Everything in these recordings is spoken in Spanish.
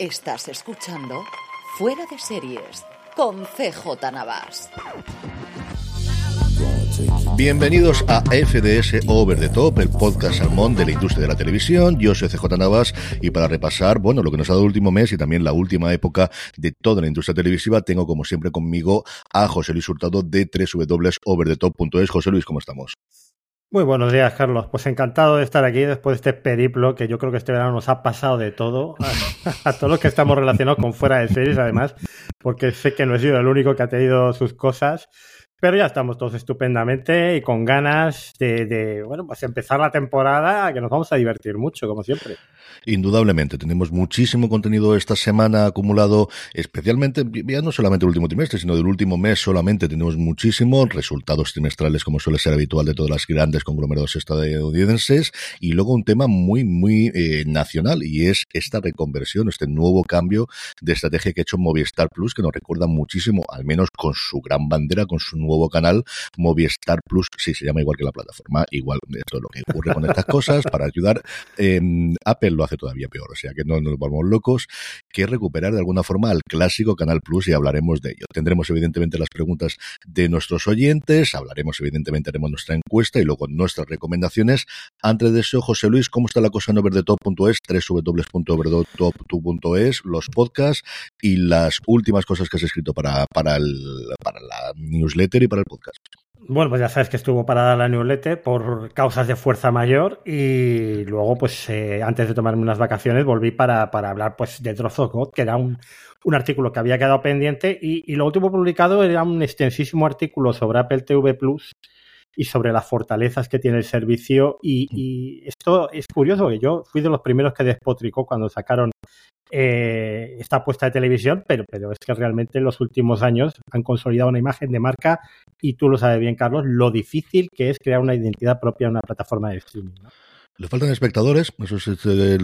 Estás escuchando Fuera de Series con CJ Navas. Bienvenidos a FDS Over the Top, el podcast salmón de la industria de la televisión. Yo soy CJ Navas y para repasar, bueno, lo que nos ha dado el último mes y también la última época de toda la industria televisiva, tengo como siempre conmigo a José Luis Hurtado de www.overthetop.es. José Luis, ¿cómo estamos? Muy buenos días, Carlos. Pues encantado de estar aquí después de este periplo que yo creo que este verano nos ha pasado de todo, a, todos los que estamos relacionados con fuera de series, además, porque sé que no he sido el único que ha tenido sus cosas. Pero ya estamos todos estupendamente y con ganas de, de, bueno, pues empezar la temporada, que nos vamos a divertir mucho, como siempre. Indudablemente, tenemos muchísimo contenido esta semana acumulado, especialmente, ya no solamente el último trimestre, sino del último mes solamente tenemos muchísimo, resultados trimestrales como suele ser habitual de todas las grandes conglomerados estadounidenses, y luego un tema muy, muy eh, nacional, y es esta reconversión, este nuevo cambio de estrategia que ha hecho Movistar Plus, que nos recuerda muchísimo, al menos con su gran bandera, con su nuevo canal, Movistar Plus, sí, se llama igual que la plataforma, igual de todo lo que ocurre con estas cosas, para ayudar, eh, Apple lo hace todavía peor, o sea que no nos volvamos locos, que recuperar de alguna forma al clásico Canal Plus y hablaremos de ello. Tendremos evidentemente las preguntas de nuestros oyentes, hablaremos evidentemente, haremos nuestra encuesta y luego nuestras recomendaciones. Antes de eso, José Luis, ¿cómo está la cosa en overdetop.es, www.overdetop.es, los podcasts y las últimas cosas que has escrito para, para, el, para la newsletter y para el podcast? Bueno, pues ya sabes que estuvo parada la newsletter por causas de fuerza mayor y luego, pues eh, antes de tomarme unas vacaciones, volví para, para hablar pues de God, que era un, un, artículo que había quedado pendiente y, y, lo último publicado era un extensísimo artículo sobre Apple TV Plus y sobre las fortalezas que tiene el servicio y esto es curioso, que yo fui de los primeros que despotricó cuando sacaron eh, esta puesta de televisión, pero, pero es que realmente en los últimos años han consolidado una imagen de marca y tú lo sabes bien, Carlos, lo difícil que es crear una identidad propia en una plataforma de streaming. ¿no? Le faltan espectadores, eso es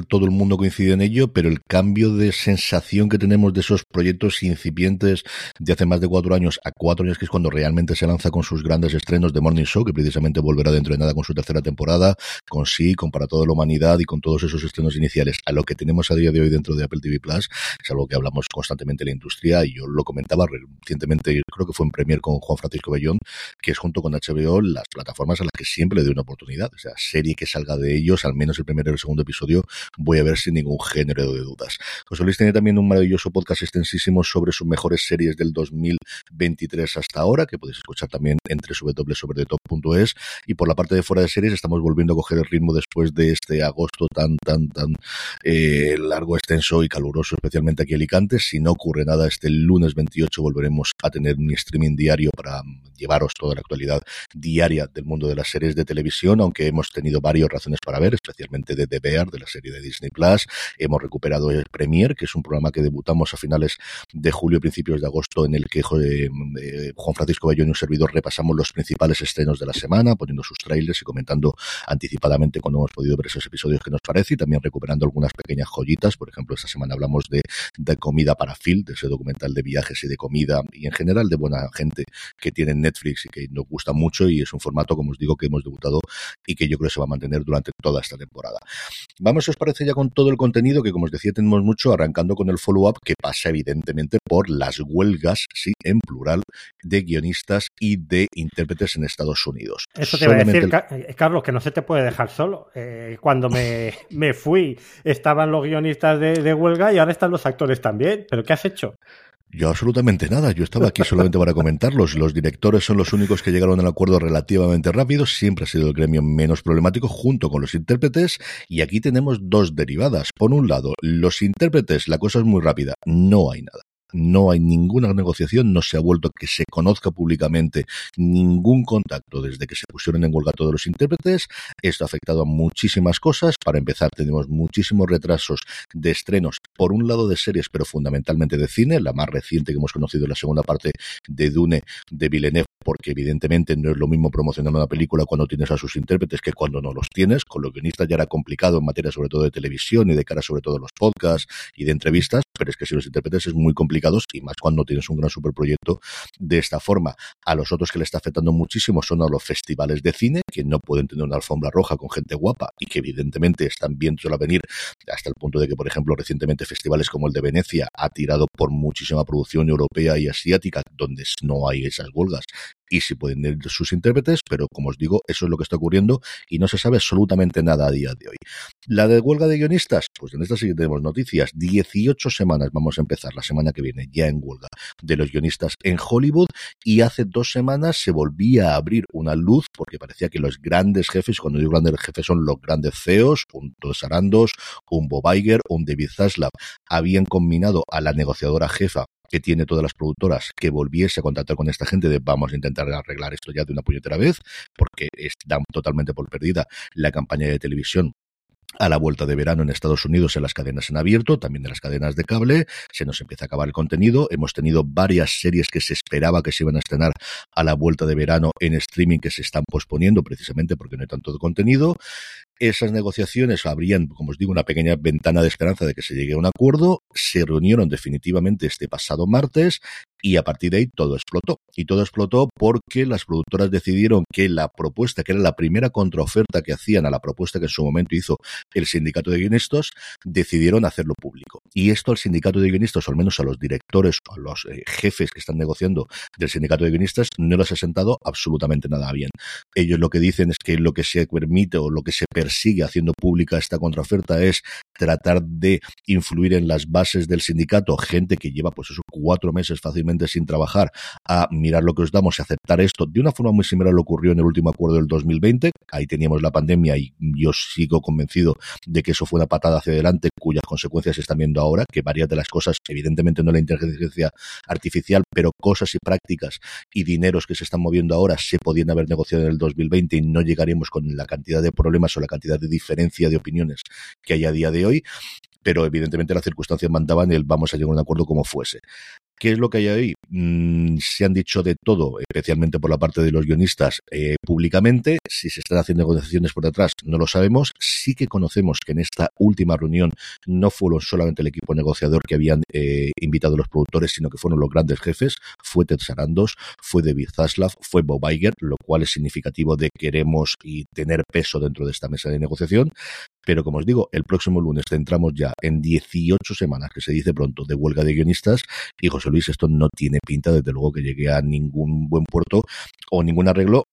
todo el mundo coincide en ello, pero el cambio de sensación que tenemos de esos proyectos incipientes de hace más de cuatro años a cuatro años, que es cuando realmente se lanza con sus grandes estrenos de Morning Show, que precisamente volverá dentro de nada con su tercera temporada, con sí, con Para toda la humanidad y con todos esos estrenos iniciales, a lo que tenemos a día de hoy dentro de Apple TV Plus, es algo que hablamos constantemente en la industria y yo lo comentaba recientemente, creo que fue en Premier con Juan Francisco Bellón, que es junto con HBO las plataformas a las que siempre le doy una oportunidad, o sea, serie que salga de al menos el primero y el segundo episodio, voy a ver sin ningún género de dudas. José Luis tiene también un maravilloso podcast extensísimo sobre sus mejores series del 2023 hasta ahora, que podéis escuchar también en www.sobretop.es. Y por la parte de fuera de series, estamos volviendo a coger el ritmo después de este agosto tan, tan, tan eh, largo, extenso y caluroso, especialmente aquí en Alicante. Si no ocurre nada, este lunes 28 volveremos a tener un streaming diario para llevaros toda la actualidad diaria del mundo de las series de televisión, aunque hemos tenido varias razones para ver, especialmente de The Bear, de la serie de Disney Plus. Hemos recuperado el Premier, que es un programa que debutamos a finales de julio, principios de agosto, en el que eh, Juan Francisco Bayón y un servidor repasamos los principales estrenos de la semana, poniendo sus trailers y comentando anticipadamente cuando hemos podido ver esos episodios que nos parece, y también recuperando algunas pequeñas joyitas. Por ejemplo, esta semana hablamos de, de Comida para Phil, de ese documental de viajes y de comida, y en general de buena gente que tiene Netflix y que nos gusta mucho, y es un formato, como os digo, que hemos debutado y que yo creo que se va a mantener durante toda esta temporada. Vamos, si os parece, ya con todo el contenido, que como os decía, tenemos mucho, arrancando con el follow-up, que pasa evidentemente por las huelgas, sí, en plural, de guionistas y de intérpretes en Estados Unidos. Eso te Solamente iba a decir, el... Carlos, que no se te puede dejar solo. Eh, cuando me, me, fui, estaban los guionistas de, de huelga y ahora están los actores también. ¿Pero qué has hecho? Yo absolutamente nada, yo estaba aquí solamente para comentarlos. Los directores son los únicos que llegaron al acuerdo relativamente rápido, siempre ha sido el gremio menos problemático junto con los intérpretes y aquí tenemos dos derivadas. Por un lado, los intérpretes, la cosa es muy rápida, no hay nada no hay ninguna negociación, no se ha vuelto que se conozca públicamente ningún contacto desde que se pusieron en huelga todos los intérpretes. Esto ha afectado a muchísimas cosas. Para empezar, tenemos muchísimos retrasos de estrenos, por un lado de series, pero fundamentalmente de cine. La más reciente que hemos conocido la segunda parte de Dune de Villeneuve, porque evidentemente no es lo mismo promocionar una película cuando tienes a sus intérpretes que cuando no los tienes. Con los guionistas ya era complicado en materia sobre todo de televisión y de cara sobre todo a los podcasts y de entrevistas, pero es que si los intérpretes es muy complicado y más cuando tienes un gran superproyecto de esta forma. A los otros que le está afectando muchísimo son a los festivales de cine, que no pueden tener una alfombra roja con gente guapa y que evidentemente están viendo a venir hasta el punto de que, por ejemplo, recientemente festivales como el de Venecia ha tirado por muchísima producción europea y asiática, donde no hay esas huelgas y si pueden ir sus intérpretes, pero como os digo, eso es lo que está ocurriendo y no se sabe absolutamente nada a día de hoy. La de huelga de guionistas, pues en esta sí tenemos noticias. 18 semanas vamos a empezar la semana que viene ya en huelga de los guionistas en Hollywood y hace dos semanas se volvía a abrir una luz porque parecía que los grandes jefes, cuando digo grandes jefes son los grandes CEOs, un Sarandos, un Bob Iger, un David Zaslav, habían combinado a la negociadora jefa que tiene todas las productoras que volviese a contactar con esta gente de vamos a intentar arreglar esto ya de una puñetera vez, porque está totalmente por perdida la campaña de televisión a la vuelta de verano en Estados Unidos en las cadenas en abierto, también de las cadenas de cable, se nos empieza a acabar el contenido, hemos tenido varias series que se esperaba que se iban a estrenar a la vuelta de verano en streaming que se están posponiendo precisamente porque no hay tanto contenido, esas negociaciones abrían, como os digo, una pequeña ventana de esperanza de que se llegue a un acuerdo. Se reunieron definitivamente este pasado martes y a partir de ahí todo explotó. Y todo explotó porque las productoras decidieron que la propuesta, que era la primera contraoferta que hacían a la propuesta que en su momento hizo el sindicato de guionistas, decidieron hacerlo público. Y esto al sindicato de guionistas, o al menos a los directores a los eh, jefes que están negociando del sindicato de guionistas, no les ha sentado absolutamente nada bien. Ellos lo que dicen es que lo que se permite o lo que se permite sigue haciendo pública esta contraoferta es tratar de influir en las bases del sindicato, gente que lleva pues esos cuatro meses fácilmente sin trabajar, a mirar lo que os damos y aceptar esto de una forma muy similar a lo ocurrió en el último acuerdo del 2020. Ahí teníamos la pandemia y yo sigo convencido de que eso fue una patada hacia adelante cuyas consecuencias se están viendo ahora, que varias de las cosas, evidentemente no la inteligencia artificial, pero cosas y prácticas y dineros que se están moviendo ahora se podían haber negociado en el 2020 y no llegaríamos con la cantidad de problemas o la cantidad de diferencia de opiniones que hay a día de hoy, pero evidentemente las circunstancias mandaban el vamos a llegar a un acuerdo como fuese. ¿Qué es lo que hay ahí? Mm, se han dicho de todo, especialmente por la parte de los guionistas, eh, públicamente. Si se están haciendo negociaciones por detrás, no lo sabemos. Sí que conocemos que en esta última reunión no fueron solamente el equipo negociador que habían eh, invitado los productores, sino que fueron los grandes jefes. Fue Ted Sarandos, fue David Zaslav, fue Bob Iger, lo cual es significativo de queremos y tener peso dentro de esta mesa de negociación. Pero como os digo, el próximo lunes entramos ya en 18 semanas, que se dice pronto, de huelga de guionistas. Y José Luis, esto no tiene pinta, desde luego, que llegue a ningún buen puerto o ningún arreglo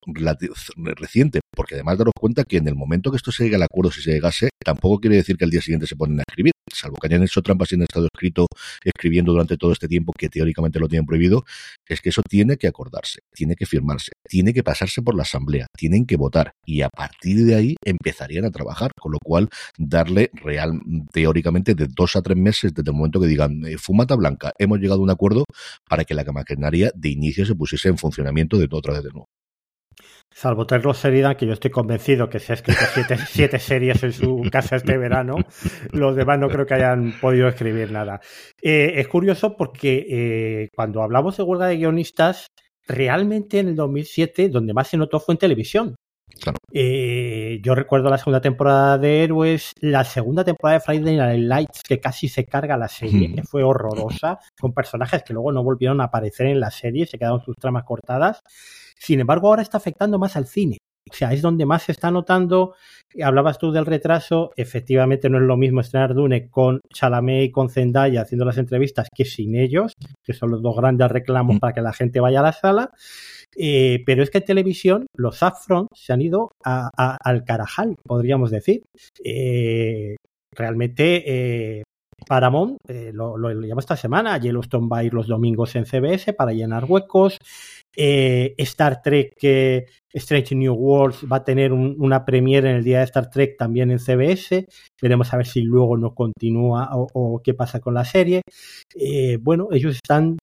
reciente. Porque además daros cuenta que en el momento que esto se llegue al acuerdo, si se llegase, tampoco quiere decir que al día siguiente se ponen a escribir. Salvo que hayan hecho trampas y han estado escrito, escribiendo durante todo este tiempo que teóricamente lo tienen prohibido, es que eso tiene que acordarse, tiene que firmarse, tiene que pasarse por la asamblea, tienen que votar y a partir de ahí empezarían a trabajar, con lo cual darle real, teóricamente, de dos a tres meses desde el momento que digan, eh, fumata blanca, hemos llegado a un acuerdo para que la maquinaria de inicio se pusiese en funcionamiento de otra vez de nuevo. Salvo Terlo Sheridan, que yo estoy convencido que se ha escrito siete, series en su casa este verano, los demás no creo que hayan podido escribir nada. Eh, es curioso porque eh, cuando hablamos de huelga de guionistas, realmente en el 2007, donde más se notó fue en televisión. Eh, yo recuerdo la segunda temporada de Héroes, la segunda temporada de Friday Night Lights, que casi se carga la serie, que fue horrorosa, con personajes que luego no volvieron a aparecer en la serie, se quedaron sus tramas cortadas. Sin embargo, ahora está afectando más al cine. O sea, es donde más se está notando. Hablabas tú del retraso. Efectivamente, no es lo mismo estrenar Dune con Chalamet y con Zendaya haciendo las entrevistas que sin ellos, que son los dos grandes reclamos mm. para que la gente vaya a la sala. Eh, pero es que en televisión los upfront se han ido al carajal, podríamos decir. Eh, realmente eh, Paramount lo, lo, llama esta semana. Yellowstone va a ir los domingos en CBS para llenar huecos. Star Trek, Strange New Worlds, va a tener una premiere en el día de Star Trek también en CBS. Veremos a ver si luego no continúa o, qué pasa con la serie. bueno, ellos están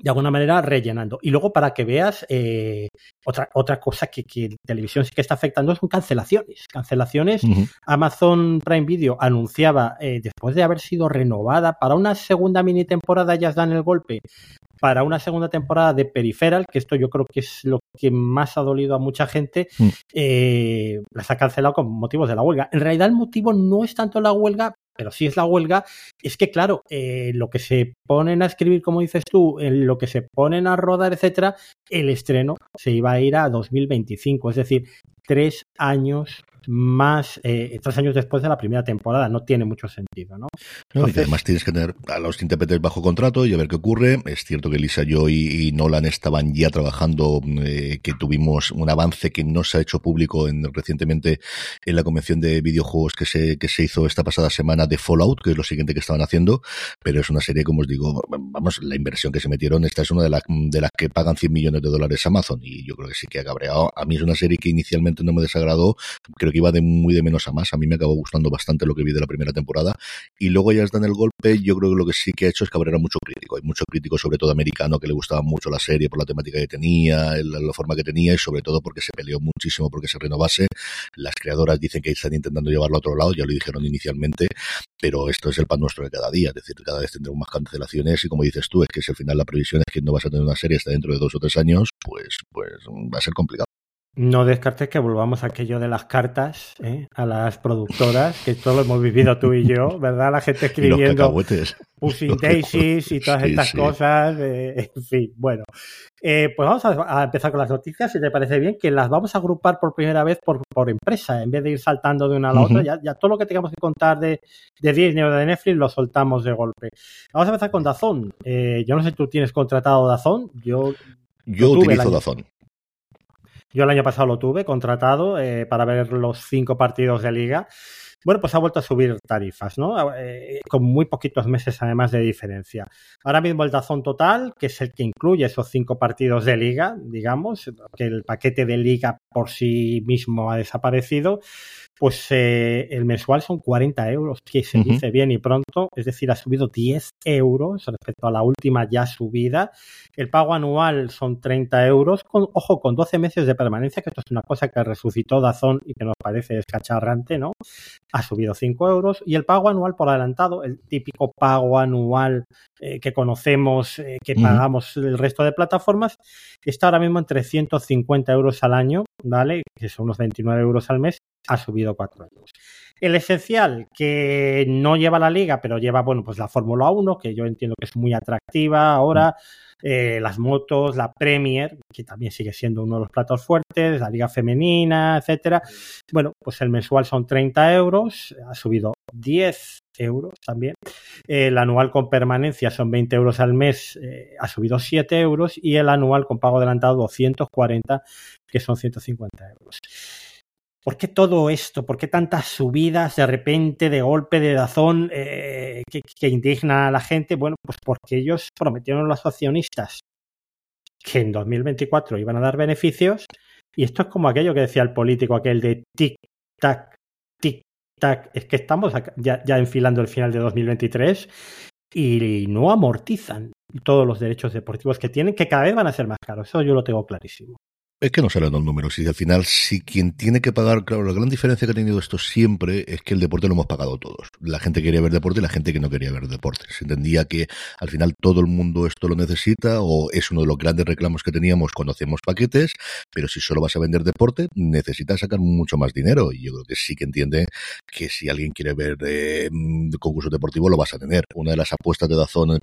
de alguna manera rellenando. Y luego para que veas eh, otra, otra cosa que, que, televisión sí que está afectando son cancelaciones. Cancelaciones. Amazon Prime Video anunciaba, eh, después de haber sido renovada para una segunda mini temporada, ya dan el golpe, para una segunda temporada de Peripheral, que esto yo creo que es lo que más ha dolido a mucha gente, mm. eh, las ha cancelado con motivos de la huelga. En realidad el motivo no es tanto la huelga, pero si es la huelga, es que claro, eh, lo que se ponen a escribir, como dices tú, en lo que se ponen a rodar, etcétera, el estreno se iba a ir a 2025, es decir, tres años más eh, tres años después de la primera temporada. No tiene mucho sentido, ¿no? y además tienes que tener a los intérpretes bajo contrato y a ver qué ocurre. Es cierto que Lisa Joy y Nolan estaban ya trabajando, eh, que tuvimos un avance que no se ha hecho público en, recientemente en la convención de videojuegos que se, que se hizo esta pasada semana de Fallout, que es lo siguiente que estaban haciendo, pero es una serie, como os digo, vamos, la inversión que se metieron, esta es una de, las de las que pagan 100 millones de dólares Amazon y yo creo que sí que ha cabreado. A mí es una serie que inicialmente no me desagradó, creo que iba de muy de menos a más. A mí me acabó gustando bastante lo que vi de la primera temporada. Y luego ya está en el golpe, yo creo que lo que sí que ha hecho es cabrear a mucho crítico. Hay mucho crítico, sobre todo americano, que le gustaba mucho la serie por la temática que tenía, la, forma que tenía y sobre todo porque se peleó muchísimo porque se renovase. Las creadoras dicen que están intentando llevarlo a otro lado, ya lo dijeron inicialmente, pero esto es el pan nuestro de cada día. Es decir, cada vez tendremos más cancelaciones y como dices tú, es que si al final la previsión es que no vas a tener una serie hasta dentro de dos o tres años, pues, pues va a ser complicado. No descartes que volvamos a aquello de las cartas ¿eh? a las productoras, que esto lo hemos vivido tú y yo, ¿verdad? La gente escribiendo Pushing Daisies y todas estas cosas. Eh, en fin, bueno. Eh, pues vamos a, empezar con las noticias, si te parece bien, que las vamos a agrupar por primera vez por, por empresa, en vez de ir saltando de una a la otra. Ya, todo lo que tengamos que contar de, de Disney o de Netflix lo soltamos de golpe. Vamos a empezar con Dazón. yo no sé si tú tienes contratado Dazón. Yo, yo utilizo Dazón. Yo el año pasado lo tuve contratado eh, para ver los cinco partidos de liga. Bueno, pues ha vuelto a subir tarifas, ¿no? Eh, con muy poquitos meses además de diferencia. Ahora mismo el Dazón Total, que es el que incluye esos cinco partidos de liga, digamos, que el paquete de liga por sí mismo ha desaparecido, pues eh, el mensual son 40 euros, que se dice bien y pronto, es decir, ha subido 10 euros respecto a la última ya subida. El pago anual son 30 euros, con, ojo, con 12 meses de permanencia, que esto es una cosa que resucitó Dazón y que nos parece descacharrante, ¿no? Ha subido 5 euros. Y el pago anual por adelantado, el típico pago anual eh, que conocemos, eh, que pagamos el resto de plataformas, está ahora mismo en 350 euros al año, ¿vale? Que son unos 29 euros al mes ha subido cuatro años. El esencial, que no lleva la liga, pero lleva, bueno, pues la Fórmula 1, que yo entiendo que es muy atractiva ahora, eh, las motos, la Premier, que también sigue siendo uno de los platos fuertes, la liga femenina, etcétera. Bueno, pues el mensual son 30 euros, ha subido 10 euros también. El anual con permanencia son 20 euros al mes, eh, ha subido 7 euros y el anual con pago adelantado 240, que son 150 euros. ¿Por qué todo esto? ¿Por qué tantas subidas de repente, de golpe, de dazón, eh, que, indigna a la gente? Bueno, pues porque ellos prometieron a los accionistas que en 2024 iban a dar beneficios y esto es como aquello que decía el político, aquel de tic-tac, tic-tac. Es que estamos ya, ya enfilando el final de 2023 y no amortizan todos los derechos deportivos que tienen, que cada vez van a ser más caros. Eso yo lo tengo clarísimo. Es que no salen los números y al final si quien tiene que pagar, claro, la gran diferencia que ha tenido esto siempre es que el deporte lo hemos pagado todos. La gente quería ver deporte y la gente que no quería ver deporte. Se entendía que al final todo el mundo esto lo necesita o es uno de los grandes reclamos que teníamos cuando hacemos paquetes, pero si solo vas a vender deporte necesitas sacar mucho más dinero y yo creo que sí que entiende que si alguien quiere ver eh, concurso deportivo lo vas a tener. Una de las apuestas de Dazón en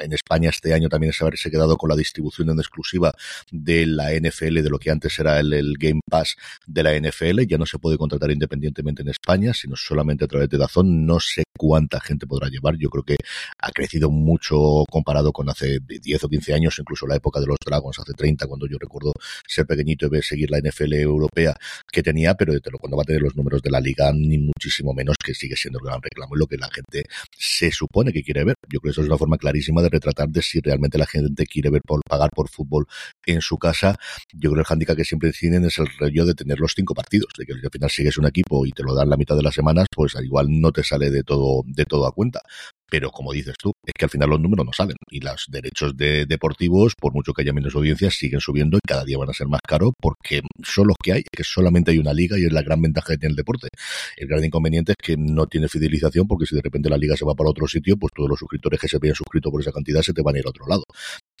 en España este año también es haberse quedado con la distribución en exclusiva de la NFL de lo que antes era el, Game Pass de la NFL. Ya no se puede contratar independientemente en España, sino solamente a través de Dazón. No sé cuánta gente podrá llevar. Yo creo que ha crecido mucho comparado con hace 10 o 15 años, incluso la época de los Dragons, hace 30, cuando yo recuerdo ser pequeñito y seguir la NFL europea que tenía, pero cuando va a tener los números de la liga, ni muchísimo menos, que sigue siendo el gran reclamo y lo que la gente se supone que quiere ver. Yo creo que eso es una forma clarísima de retratar de si realmente la gente quiere ver por pagar por fútbol en su casa. Yo creo el handicap que siempre tienen es el rollo de tener los cinco partidos, de que al final sigues un equipo y te lo dan la mitad de las semanas, pues al igual no te sale de todo, de todo a cuenta. Pero como dices tú, es que al final los números no salen y los derechos de deportivos, por mucho que haya menos audiencias, siguen subiendo y cada día van a ser más caros porque son los que hay, que solamente hay una liga y es la gran ventaja que tiene el deporte. El gran inconveniente es que no tiene fidelización porque si de repente la liga se va para otro sitio, pues todos los suscriptores que se habían suscrito por esa cantidad se te van a ir a otro lado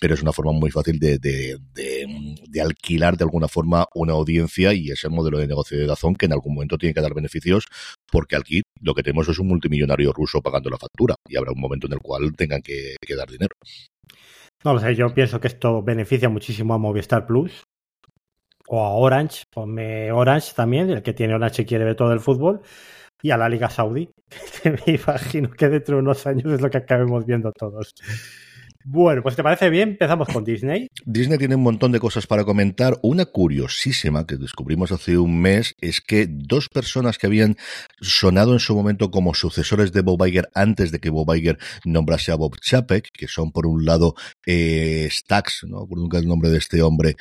pero es una forma muy fácil de, de, alquilar de alguna forma una audiencia y ese modelo de negocio de Dazón que en algún momento tiene que dar beneficios porque aquí lo que tenemos es un multimillonario ruso pagando la factura y habrá un momento en el cual tengan que, que dar dinero. No lo sé, yo pienso que esto beneficia muchísimo a Movistar Plus o a Orange, ponme Orange también, el que tiene Orange y quiere ver todo el fútbol, y a la Liga Saudí, que me imagino que dentro de unos años es lo que acabemos viendo todos. Bueno, pues te parece bien, empezamos con Disney. Disney tiene un montón de cosas para comentar. Una curiosísima que descubrimos hace un mes es que dos personas que habían sonado en su momento como sucesores de Bob Iger antes de que Bob Iger nombrase a Bob Chapek, que son por un lado eh, no por nunca el nombre de este hombre,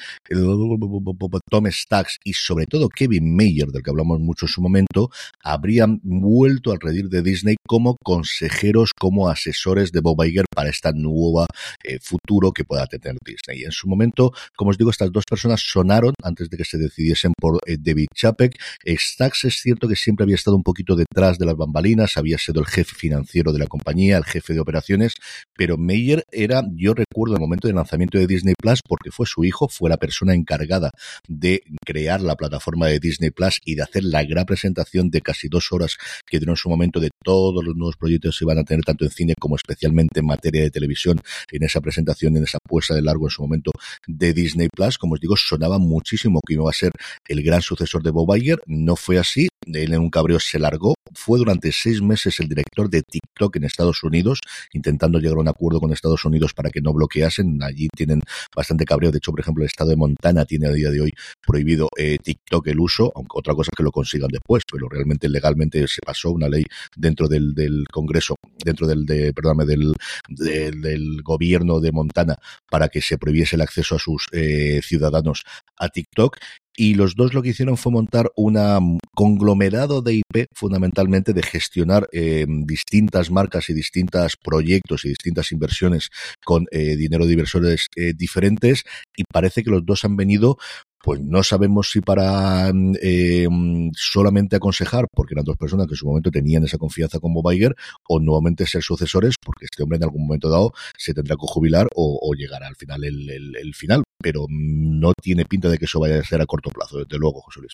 Tom Stacks y sobre todo Kevin Mayer, del que hablamos mucho en su momento, habrían vuelto al redir de Disney como consejeros, como asesores de Bob Iger para esta nueva eh, futuro que pueda tener Disney. En su momento, como os digo, estas dos personas sonaron antes de que se decidiesen por eh, David Chapek. Stacks es cierto que siempre había estado un poquito detrás de las bambalinas, había sido el jefe financiero de la compañía, el jefe de operaciones, pero Meyer era, yo recuerdo el momento del lanzamiento de Disney Plus, porque fue su hijo, fue la persona encargada de crear la plataforma de Disney Plus y de hacer la gran presentación de casi dos horas que dieron en su momento de todos los nuevos proyectos que iban a tener tanto en cine como especialmente en materia de televisión en esa presentación, en esa puesta de largo en su momento de Disney Plus. Como os digo, sonaba muchísimo que iba a ser el gran sucesor de Bob Iger. No fue así. Él en un cabreo se largó. Fue durante seis meses el director de TikTok en Estados Unidos, intentando llegar a un acuerdo con Estados Unidos para que no bloqueasen. Allí tienen bastante cabreo. De hecho, por ejemplo, el estado de Montana tiene a día de hoy prohibido eh, TikTok el uso, aunque otra cosa es que lo consigan después, pero realmente legalmente se pasó una ley dentro del, del Congreso, dentro del, de, del, del, del gobierno de Montana para que se prohibiese el acceso a sus eh, ciudadanos a TikTok y los dos lo que hicieron fue montar un conglomerado de IP fundamentalmente de gestionar eh, distintas marcas y distintos proyectos y distintas inversiones con eh, dinero de inversores eh, diferentes y parece que los dos han venido pues no sabemos si para eh, solamente aconsejar, porque eran dos personas que en su momento tenían esa confianza con Bob Iger, o nuevamente ser sucesores, porque este hombre en algún momento dado se tendrá que jubilar o, o llegará al final el, el, el, final, pero no tiene pinta de que eso vaya a ser a corto plazo, desde luego, José Luis.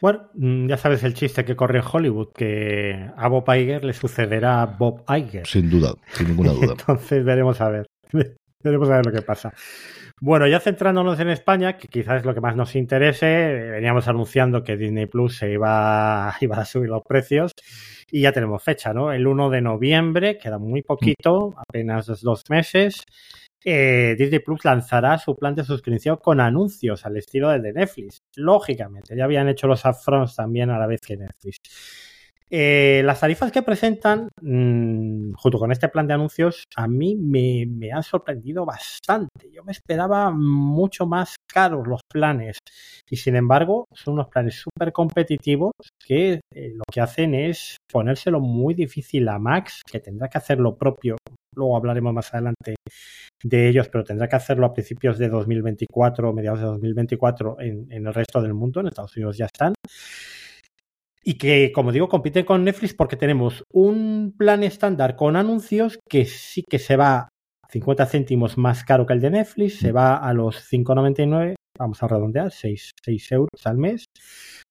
Bueno, ya sabes el chiste que corre en Hollywood, que a Bob Iger le sucederá a Bob Iger. Sin duda, sin ninguna duda. Entonces veremos a ver, veremos a ver lo que pasa. Bueno, ya centrándonos en España, que quizás es lo que más nos interese, veníamos anunciando que Disney Plus se iba, iba a subir los precios y ya tenemos fecha, ¿no? El 1 de noviembre, queda muy poquito, apenas dos meses. Eh, Disney Plus lanzará su plan de suscripción con anuncios al estilo del de Netflix. Lógicamente, ya habían hecho los upfronts también a la vez que Netflix. Eh, las tarifas que presentan, mmm, junto con este plan de anuncios, a mí me, han sorprendido bastante. Yo me esperaba mucho más caros los planes y sin embargo son unos planes súper competitivos que eh, lo que hacen es ponérselo muy difícil a Max, que tendrá que hacer lo propio. Luego hablaremos más adelante de ellos, pero tendrá que hacerlo a principios de 2024, mediados de 2024 en, en el resto del mundo. En Estados Unidos ya están y que, como digo, compiten con Netflix porque tenemos un plan estándar con anuncios que sí que se va 50 céntimos más caro que el de Netflix, se va a los 5,99, vamos a redondear, 6, 6 euros al mes.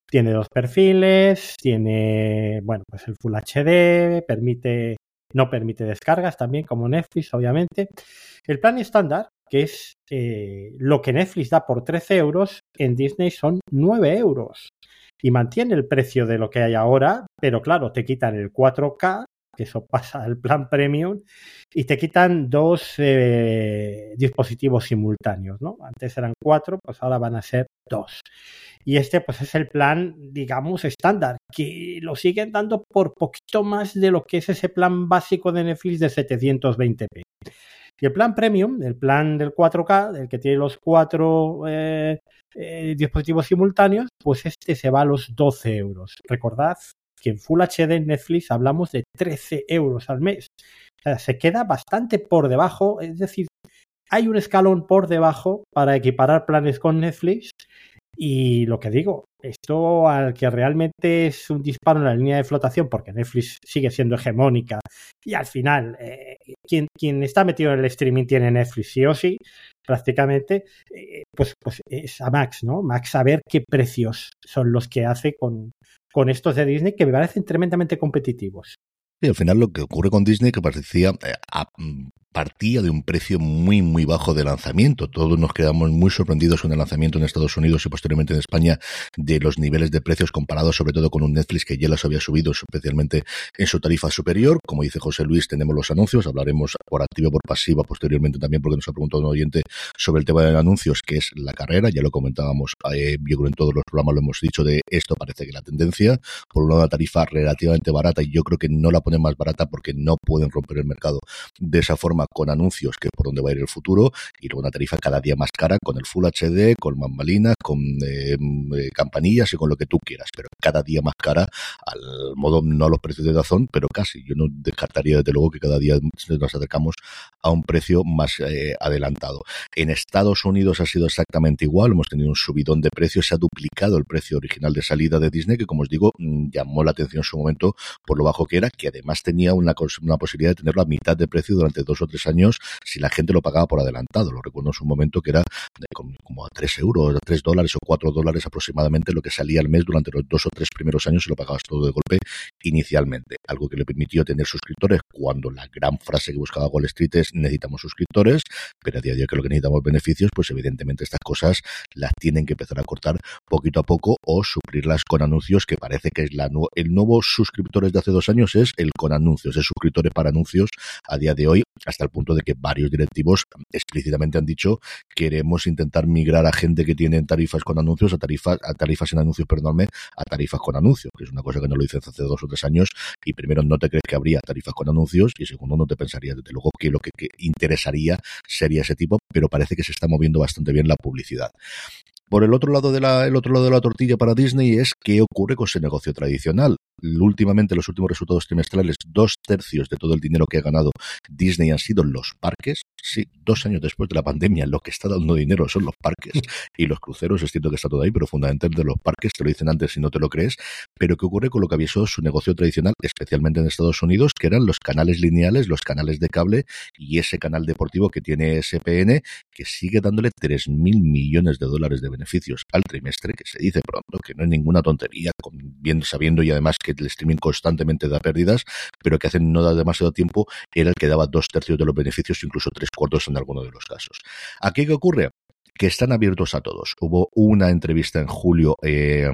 Tiene dos perfiles, tiene, bueno, pues el Full HD, permite, no permite descargas también, como Netflix, obviamente. El plan estándar, que es eh, lo que Netflix da por 13 euros, en Disney son 9 euros y mantiene el precio de lo que hay ahora, pero claro, te quitan el 4K, que eso pasa al plan premium, y te quitan dos eh, dispositivos simultáneos, ¿no? Antes eran cuatro, pues ahora van a ser dos. Y este, pues es el plan, digamos, estándar, que lo siguen dando por poquito más de lo que es ese plan básico de Netflix de 720p. Y el plan premium, el plan del 4K, el que tiene los cuatro eh, eh, dispositivos simultáneos, pues este se va a los 12 euros. Recordad que en Full HD en Netflix hablamos de 13 euros al mes. O sea, se queda bastante por debajo, es decir, hay un escalón por debajo para equiparar planes con Netflix Y lo que digo, esto al que realmente es un disparo en la línea de flotación, porque Netflix sigue siendo hegemónica y al final eh, quien, quien, está metido en el streaming tiene Netflix sí o sí, prácticamente, eh, pues, pues es a Max, ¿no? Max a ver qué precios son los que hace con, con estos de Disney que me parecen tremendamente competitivos. Y al final lo que ocurre con Disney que parecía eh, mm, partía de un precio muy, muy bajo de lanzamiento. Todos nos quedamos muy sorprendidos con el lanzamiento en Estados Unidos y posteriormente en España de los niveles de precios comparados sobre todo con un Netflix que ya los había subido especialmente en su tarifa superior. Como dice José Luis, tenemos los anuncios, hablaremos por activa por pasiva posteriormente también porque nos ha preguntado un oyente sobre el tema de anuncios, que es la carrera, ya lo comentábamos, eh, yo creo en todos los programas lo hemos dicho de esto parece que la tendencia, por una tarifa relativamente barata y yo creo que no la ponen más barata porque no pueden romper el mercado de esa forma con anuncios, que por donde va a ir el futuro, y luego una tarifa cada día más cara con el Full HD, con bambalinas, con eh, eh, campanillas y con lo que tú quieras, pero cada día más cara al modo, no a los precios de Dazón, pero casi. Yo no descartaría desde luego que cada día nos acercamos a un precio más eh, adelantado. En Estados Unidos ha sido exactamente igual, hemos tenido un subidón de precios, se ha duplicado el precio original de salida de Disney, que como os digo, mm, llamó la atención en su momento por lo bajo que era, que además tenía una, una posibilidad de tenerlo a mitad de precio durante dos o tres años si la gente lo pagaba por adelantado. Lo recuerdo en su momento que era como a 3 euros, a 3 dólares o 4 dólares aproximadamente lo que salía al mes durante los dos o tres primeros años y lo pagabas todo de golpe inicialmente. Algo que le permitió tener suscriptores cuando la gran frase que buscaba Wall Street es necesitamos suscriptores, pero a día de hoy que lo que necesitamos beneficios, pues evidentemente estas cosas las tienen que empezar a cortar poquito a poco o suplirlas con anuncios que parece que es la el nuevo suscriptores de hace dos años es el con anuncios, es suscriptores para anuncios a día de hoy hasta el punto de que varios directivos explícitamente han dicho queremos intentar migrar a gente que tiene tarifas con anuncios a tarifas, a tarifas sin anuncios, perdóname, a tarifas con anuncios, que es una cosa que no lo dicen hace dos o tres años y primero no te crees que habría tarifas con anuncios y segundo no te pensaría desde luego que lo que interesaría sería ese tipo, pero parece que se está moviendo bastante bien la publicidad. Por el otro lado de la, el otro lado de la tortilla para Disney es qué ocurre con ese negocio tradicional últimamente los últimos resultados trimestrales, dos tercios de todo el dinero que ha ganado Disney han sido los parques. Sí, dos años después de la pandemia, lo que está dando dinero son los parques y los cruceros. Es cierto que está todo ahí, pero fundamentalmente los parques, te lo dicen antes si no te lo crees. Pero ¿qué ocurre con lo que había sido su negocio tradicional, especialmente en Estados Unidos, que eran los canales lineales, los canales de cable y ese canal deportivo que tiene SPN, que sigue dándole 3.000 millones de dólares de beneficios al trimestre, que se dice pronto, que no es ninguna tontería, viendo, sabiendo y además que el streaming constantemente da pérdidas, pero que hace no da demasiado tiempo era el que daba dos tercios de los beneficios, incluso tres cuartos en alguno de los casos. ¿Aquí qué ocurre? que están abiertos a todos. Hubo una entrevista en julio eh,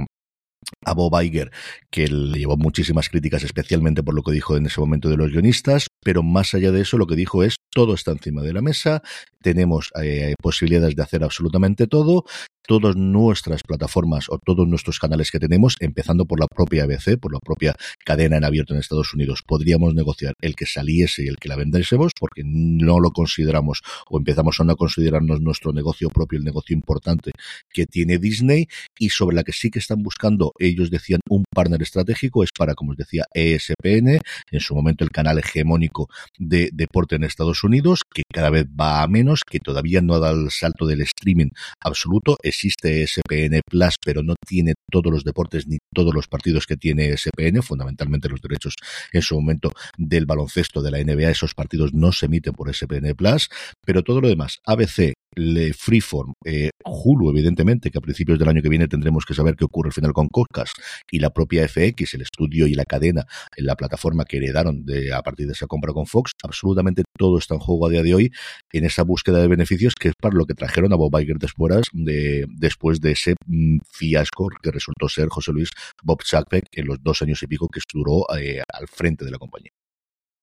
a Bob Iger, que le llevó muchísimas críticas, especialmente por lo que dijo en ese momento de los guionistas, pero más allá de eso, lo que dijo es todo está encima de la mesa, tenemos eh, posibilidades de hacer absolutamente todo, todas nuestras plataformas o todos nuestros canales que tenemos, empezando por la propia ABC, por la propia cadena en abierto en Estados Unidos, podríamos negociar el que saliese y el que la vendésemos, porque no lo consideramos o empezamos a no considerarnos nuestro negocio propio, el negocio importante que tiene Disney, y sobre la que sí que están buscando, ellos decían, un partner estratégico, es para, como os decía, ESPN, en su momento el canal hegemónico de deporte en Estados Unidos, que cada vez va a menos, que todavía no ha dado el salto del streaming absoluto, existe SPN Plus, pero no tiene todos los deportes ni todos los partidos que tiene SPN, fundamentalmente los derechos en su momento del baloncesto de la NBA, esos partidos no se emiten por SPN Plus, pero todo lo demás, ABC, le Freeform, eh, Hulu, evidentemente, que a principios del año que viene tendremos que saber qué ocurre al final con Codcast, y la propia FX, el estudio y la cadena en la plataforma que heredaron de, a partir de esa compra con Fox, absolutamente todo está en juego a día de hoy en esa búsqueda de beneficios que es para lo que trajeron a Bob Iger después de, después de ese mm, fiasco que resultó ser José Luis Bob Chapek en los dos años y pico que estuvo eh, al frente de la compañía.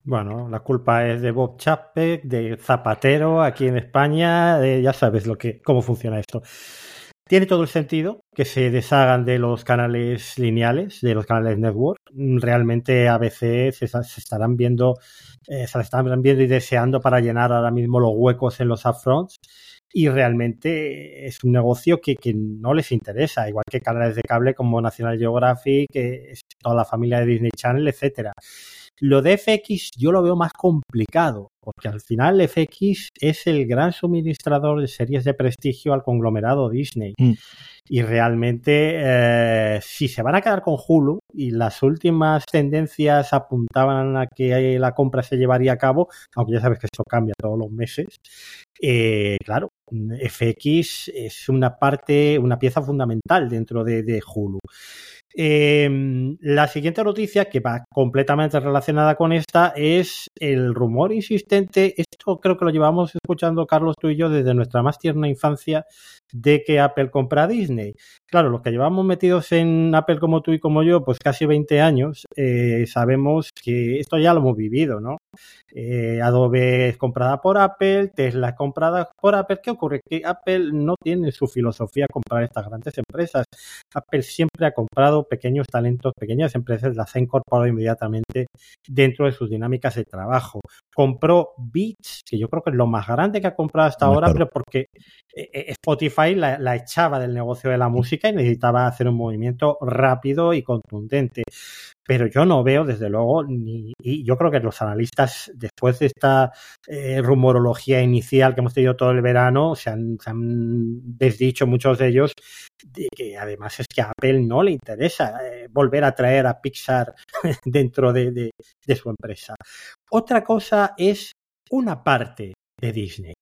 Bueno, la culpa es de Bob Chapek, de Zapatero aquí en España, ya sabes lo que, cómo funciona esto. Tiene todo el sentido que se deshagan de los canales lineales, de los canales network. Realmente a veces se, estarán viendo, eh, se estarán viendo y deseando para llenar ahora mismo los huecos en los upfronts. Y realmente es un negocio que, no les interesa, igual que canales de cable como National Geographic, toda la familia de Disney Channel, etcétera. Lo de FX yo lo veo más complicado, porque al final FX es el gran suministrador de series de prestigio al conglomerado Disney. Mm. Y realmente, eh, si se van a quedar con Hulu y las últimas tendencias apuntaban a que la compra se llevaría a cabo, aunque ya sabes que esto cambia todos los meses, eh, claro, FX es una parte, una pieza fundamental dentro de, de Hulu. Eh, la siguiente noticia, que va completamente relacionada con esta, es el rumor insistente. Esto creo que lo llevamos escuchando Carlos tú y yo desde nuestra más tierna infancia de que Apple compra Disney. Claro, los que llevamos metidos en Apple como tú y como yo, pues casi 20 años, eh, sabemos que esto ya lo hemos vivido, ¿no? Eh, Adobe es comprada por Apple, Tesla es comprada por Apple. ¿Qué ocurre? Que Apple no tiene su filosofía comprar estas grandes empresas. Apple siempre ha comprado pequeños talentos, pequeñas empresas, las ha incorporado inmediatamente dentro de sus dinámicas de trabajo. Compró Beats, que yo creo que es lo más grande que ha comprado hasta ahora, pero porque eh, eh, Spotify la, echaba del negocio de la música y necesitaba hacer un movimiento rápido y contundente. Pero yo no veo, desde luego, ni, y yo creo que los analistas, después de esta eh, rumorología inicial que hemos tenido todo el verano, se han, desdicho muchos de ellos de que además es que a Apple no le interesa volver a traer a Pixar dentro de su empresa. Otra cosa es una parte de Disney.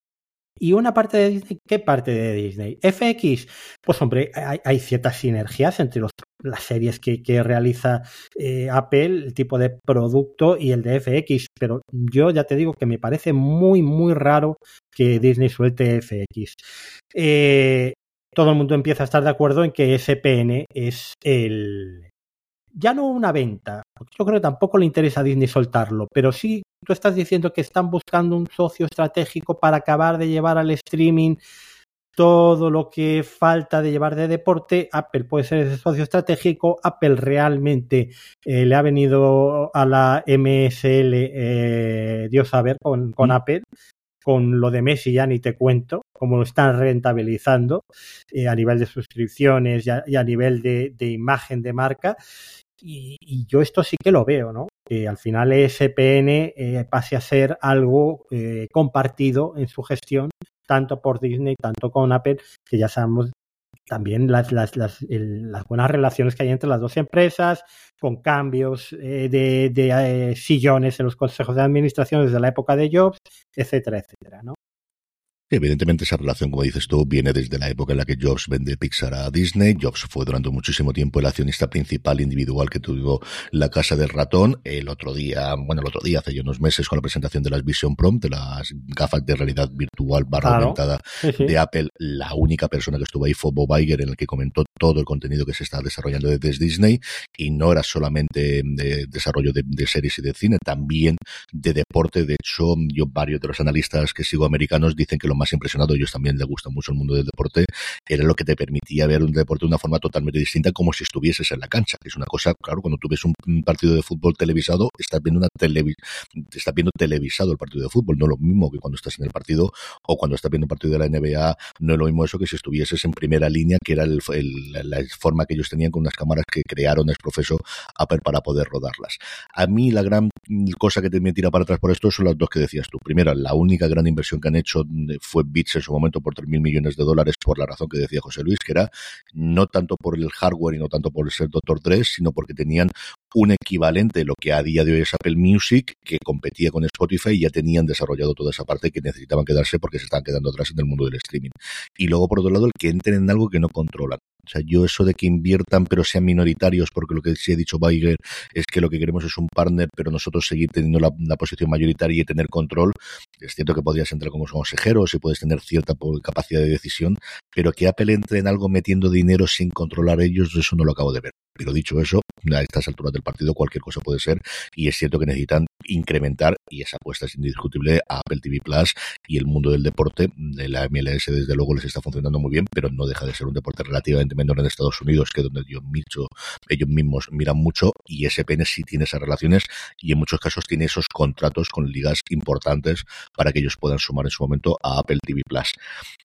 Y una parte de Disney, ¿qué parte de Disney? FX, pues hombre, hay, ciertas sinergias entre las series que, realiza eh, Apple, el tipo de producto y el de FX, pero yo ya te digo que me parece muy, muy raro que Disney suelte FX. Eh, todo el mundo empieza a estar de acuerdo en que SPN es el, ya no una venta, yo creo que tampoco le interesa a Disney soltarlo, pero sí tú estás diciendo que están buscando un socio estratégico para acabar de llevar al streaming todo lo que falta de llevar de deporte, Apple puede ser ese socio estratégico. Apple realmente eh, le ha venido a la MSL, eh, Dios saber, con, con. Apple. Con lo de Messi ya ni te cuento, cómo lo están rentabilizando eh, a nivel de suscripciones y a, nivel de, imagen de marca. Y, yo esto sí que lo veo, ¿no? Que al final ESPN eh, pase a ser algo eh, compartido en su gestión, tanto por Disney, tanto con Apple, que ya sabemos también las, las, las, las buenas relaciones que hay entre las dos empresas, con cambios eh, de, de sillones en los consejos de administración desde la época de Jobs, etcétera, etcétera, ¿no? Evidentemente esa relación, como dices tú, viene desde la época en la que Jobs vende Pixar a Disney. Jobs fue durante muchísimo tiempo el accionista principal individual que tuvo la casa del ratón. El otro día, bueno, el otro día, hace ya unos meses, con la presentación de las Vision Pro, de las gafas de realidad virtual barra aumentada de Apple, la única persona que estuvo ahí fue Bob Iger, en el que comentó todo el contenido que se está desarrollando desde Disney. Y no era solamente de desarrollo de, de series y de cine, también de deporte. De hecho, yo varios de los analistas que sigo americanos dicen que lo más impresionado, ellos también les gusta mucho el mundo del deporte, era lo que te permitía ver un deporte de una forma totalmente distinta, como si estuvieses en la cancha, es una cosa, claro, cuando tú ves un partido de fútbol televisado, estás viendo una televi estás viendo televisado el partido de fútbol, no lo mismo que cuando estás en el partido o cuando estás viendo un partido de la NBA, no es lo mismo eso que si estuvieses en primera línea, que era el, la forma que ellos tenían con unas cámaras que crearon el profesor Apple para poder rodarlas. A mí la gran cosa que te me tira para atrás por esto son las dos que decías tú. Primero, la única gran inversión que han hecho fue Bits en su momento por 3.000 millones de dólares por la razón que decía José Luis, que era no tanto por el hardware y no tanto por ser Doctor 3, sino porque tenían un equivalente, lo que a día de hoy es Apple Music, que competía con Spotify y ya tenían desarrollado toda esa parte que necesitaban quedarse porque se estaban quedando atrás en el mundo del streaming. Y luego, por otro lado, el que entren en algo que no controlan. O sea, yo eso de que inviertan pero sean minoritarios, porque lo que sí he dicho Weiger es que lo que queremos es un partner, pero nosotros seguir teniendo la, posición mayoritaria y tener control. Es cierto que podrías entrar como consejeros y puedes tener cierta capacidad de decisión, pero que Apple entre en algo metiendo dinero sin controlar ellos, eso no lo acabo de ver. Pero dicho eso, a estas alturas del partido cualquier cosa puede ser y es cierto que necesitan incrementar, y esa apuesta es indiscutible, a Apple TV Plus y el mundo del deporte. De la MLS desde luego les está funcionando muy bien, pero no deja de ser un deporte relativamente menor en Estados Unidos, que es donde ellos, ellos mismos miran mucho y SPN sí tiene esas relaciones y en muchos casos tiene esos contratos con ligas importantes para que ellos puedan sumar en su momento a Apple TV Plus.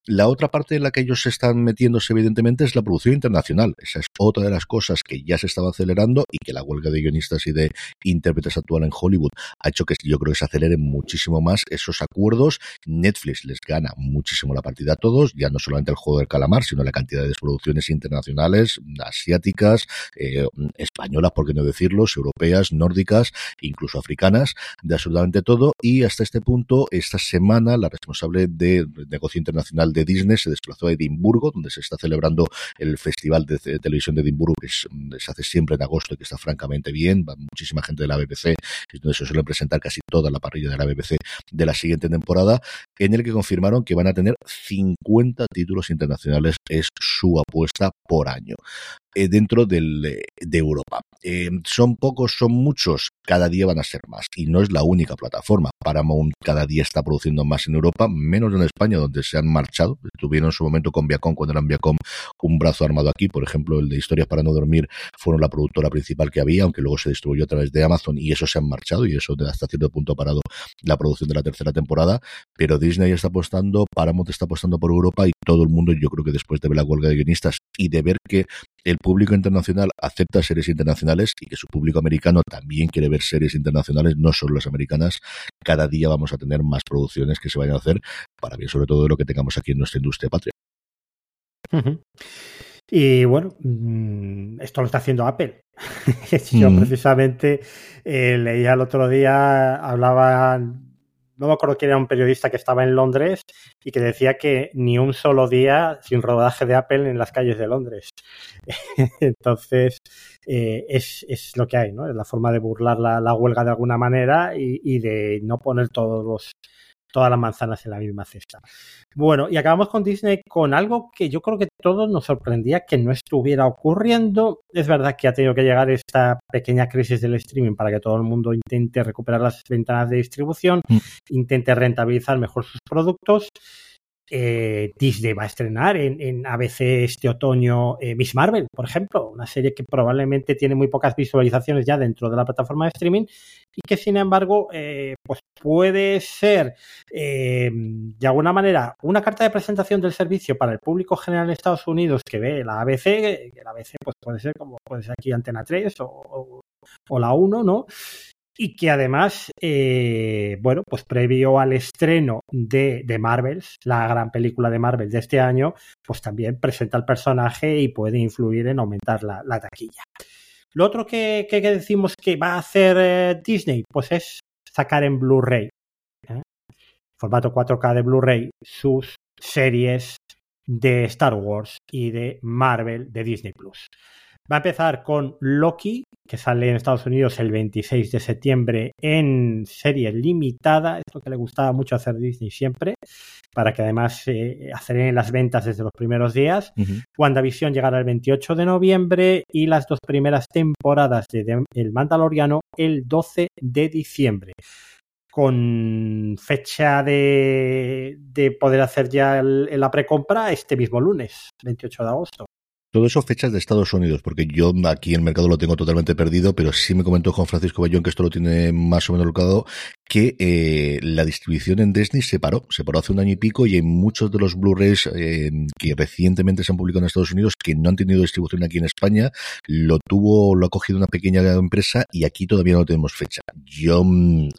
La otra parte en la que ellos se están metiéndose evidentemente es la producción internacional. Esa es otra de las cosas que ya se estaba acelerando y que la huelga de guionistas y de intérpretes actual en Hollywood ha hecho que yo creo que se aceleren muchísimo más esos acuerdos. Netflix les gana muchísimo la partida a todos, ya no solamente el juego del calamar, sino la cantidad de producciones internacionales, asiáticas, eh, españolas, por qué no decirlos, europeas, nórdicas, incluso africanas, de absolutamente todo. Y hasta este punto, esta semana, la responsable de negocio internacional de Disney se desplazó a Edimburgo, donde se está celebrando el Festival de Televisión de Edimburgo, que se hace siempre en agosto y que está francamente bien. Va muchísima gente de la BBC, donde se suele presentar casi toda la parrilla de la BBC de la siguiente temporada, en el que confirmaron que van a tener 50 títulos internacionales, es su apuesta por año. Eh, dentro eh, de Europa. Eh, son pocos, son muchos, cada día van a ser más. Y no es la única plataforma. Paramount cada día está produciendo más en Europa, menos en España, donde se han marchado. Tuvieron en su momento con Viacom, cuando eran Viacom, un brazo armado aquí. Por ejemplo, el de Historias para no dormir fueron la productora principal que había, aunque luego se distribuyó a través de Amazon y eso se han marchado y eso hasta cierto punto ha parado la producción de la tercera temporada. Pero Disney está apostando, Paramount está apostando por Europa y todo el mundo, yo creo que después de ver la huelga de guionistas y de ver que el público internacional acepta series internacionales y que su público americano también quiere ver series internacionales, no solo las americanas, cada día vamos a tener más producciones que se vayan a hacer para bien sobre todo de lo que tengamos aquí en nuestra industria patria. Y bueno, mm, esto lo está haciendo Apple. Yo precisamente eh, leía el otro día, hablaban no me acuerdo quién era un periodista que estaba en Londres y que decía que ni un solo día sin rodaje de Apple en las calles de Londres. Entonces, eh, es, lo que hay, ¿no? Es la forma de burlar la, huelga de alguna manera y, de no poner todos los, todas las manzanas en la misma cesta. Bueno, y acabamos con Disney con algo que yo creo que todos nos sorprendía que no estuviera ocurriendo. Es verdad que ha tenido que llegar esta pequeña crisis del streaming para que todo el mundo intente recuperar las ventanas de distribución, mm. intente rentabilizar mejor sus productos eh, Disney va a estrenar en, ABC este otoño eh, Miss Marvel, por ejemplo, una serie que probablemente tiene muy pocas visualizaciones ya dentro de la plataforma de streaming y que sin embargo eh, pues puede ser de alguna manera una carta de presentación del servicio para el público general en Estados Unidos que ve la ABC, que la ABC pues puede ser como puede ser aquí Antena 3 o, o la 1, ¿no? Y que además, eh, bueno, pues previo al estreno de, de, Marvels, la gran película de Marvel de este año, pues también presenta el personaje y puede influir en aumentar la, taquilla. Lo otro que, decimos que va a hacer eh, Disney, pues es sacar en Blu-ray, ¿eh? formato 4K de Blu-ray, sus series de Star Wars y de Marvel de Disney Plus. Va a empezar con Loki, que sale en Estados Unidos el 26 de septiembre en serie limitada, es lo que le gustaba mucho hacer Disney siempre, para que además eh, aceleren las ventas desde los primeros días. WandaVision llegará el 28 de noviembre y las dos primeras temporadas de El Mandaloriano el 12 de diciembre con fecha de, poder hacer ya la precompra este mismo lunes, 28 de agosto. Todo eso fechas de Estados Unidos, porque yo aquí el mercado lo tengo totalmente perdido, pero sí me comentó Juan Francisco Bayón, que esto lo tiene más o menos locado, que eh, la distribución en Disney se paró, se paró hace un año y pico y hay muchos de los Blu-rays eh, que recientemente se han publicado en Estados Unidos que no han tenido distribución aquí en España, lo tuvo, lo ha cogido una pequeña empresa y aquí todavía no tenemos fecha. Yo mm,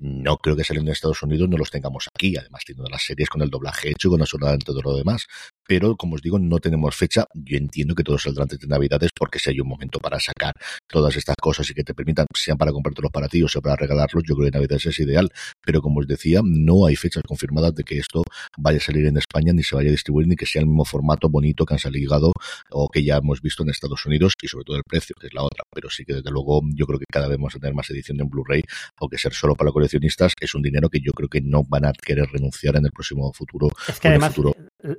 no creo que saliendo de Estados Unidos no los tengamos aquí, además teniendo las series con el doblaje hecho, con absolutamente todo lo demás pero como os digo, no tenemos fecha. Yo entiendo que todo saldrá antes de Navidades porque si hay un momento para sacar todas estas cosas y que te permitan, sean para comprártelos para ti o sea para regalarlos, yo creo que Navidades es ideal. Pero como os decía, no hay fechas confirmadas de que esto vaya a salir en España, ni se vaya a distribuir, ni que sea el mismo formato bonito que han salido o que ya hemos visto en Estados Unidos y sobre todo el precio, que es la otra. Pero sí que desde luego yo creo que cada vez vamos a tener más edición en Blu-ray, aunque ser solo para coleccionistas, es un dinero que yo creo que no van a querer renunciar en el próximo futuro. Es que además,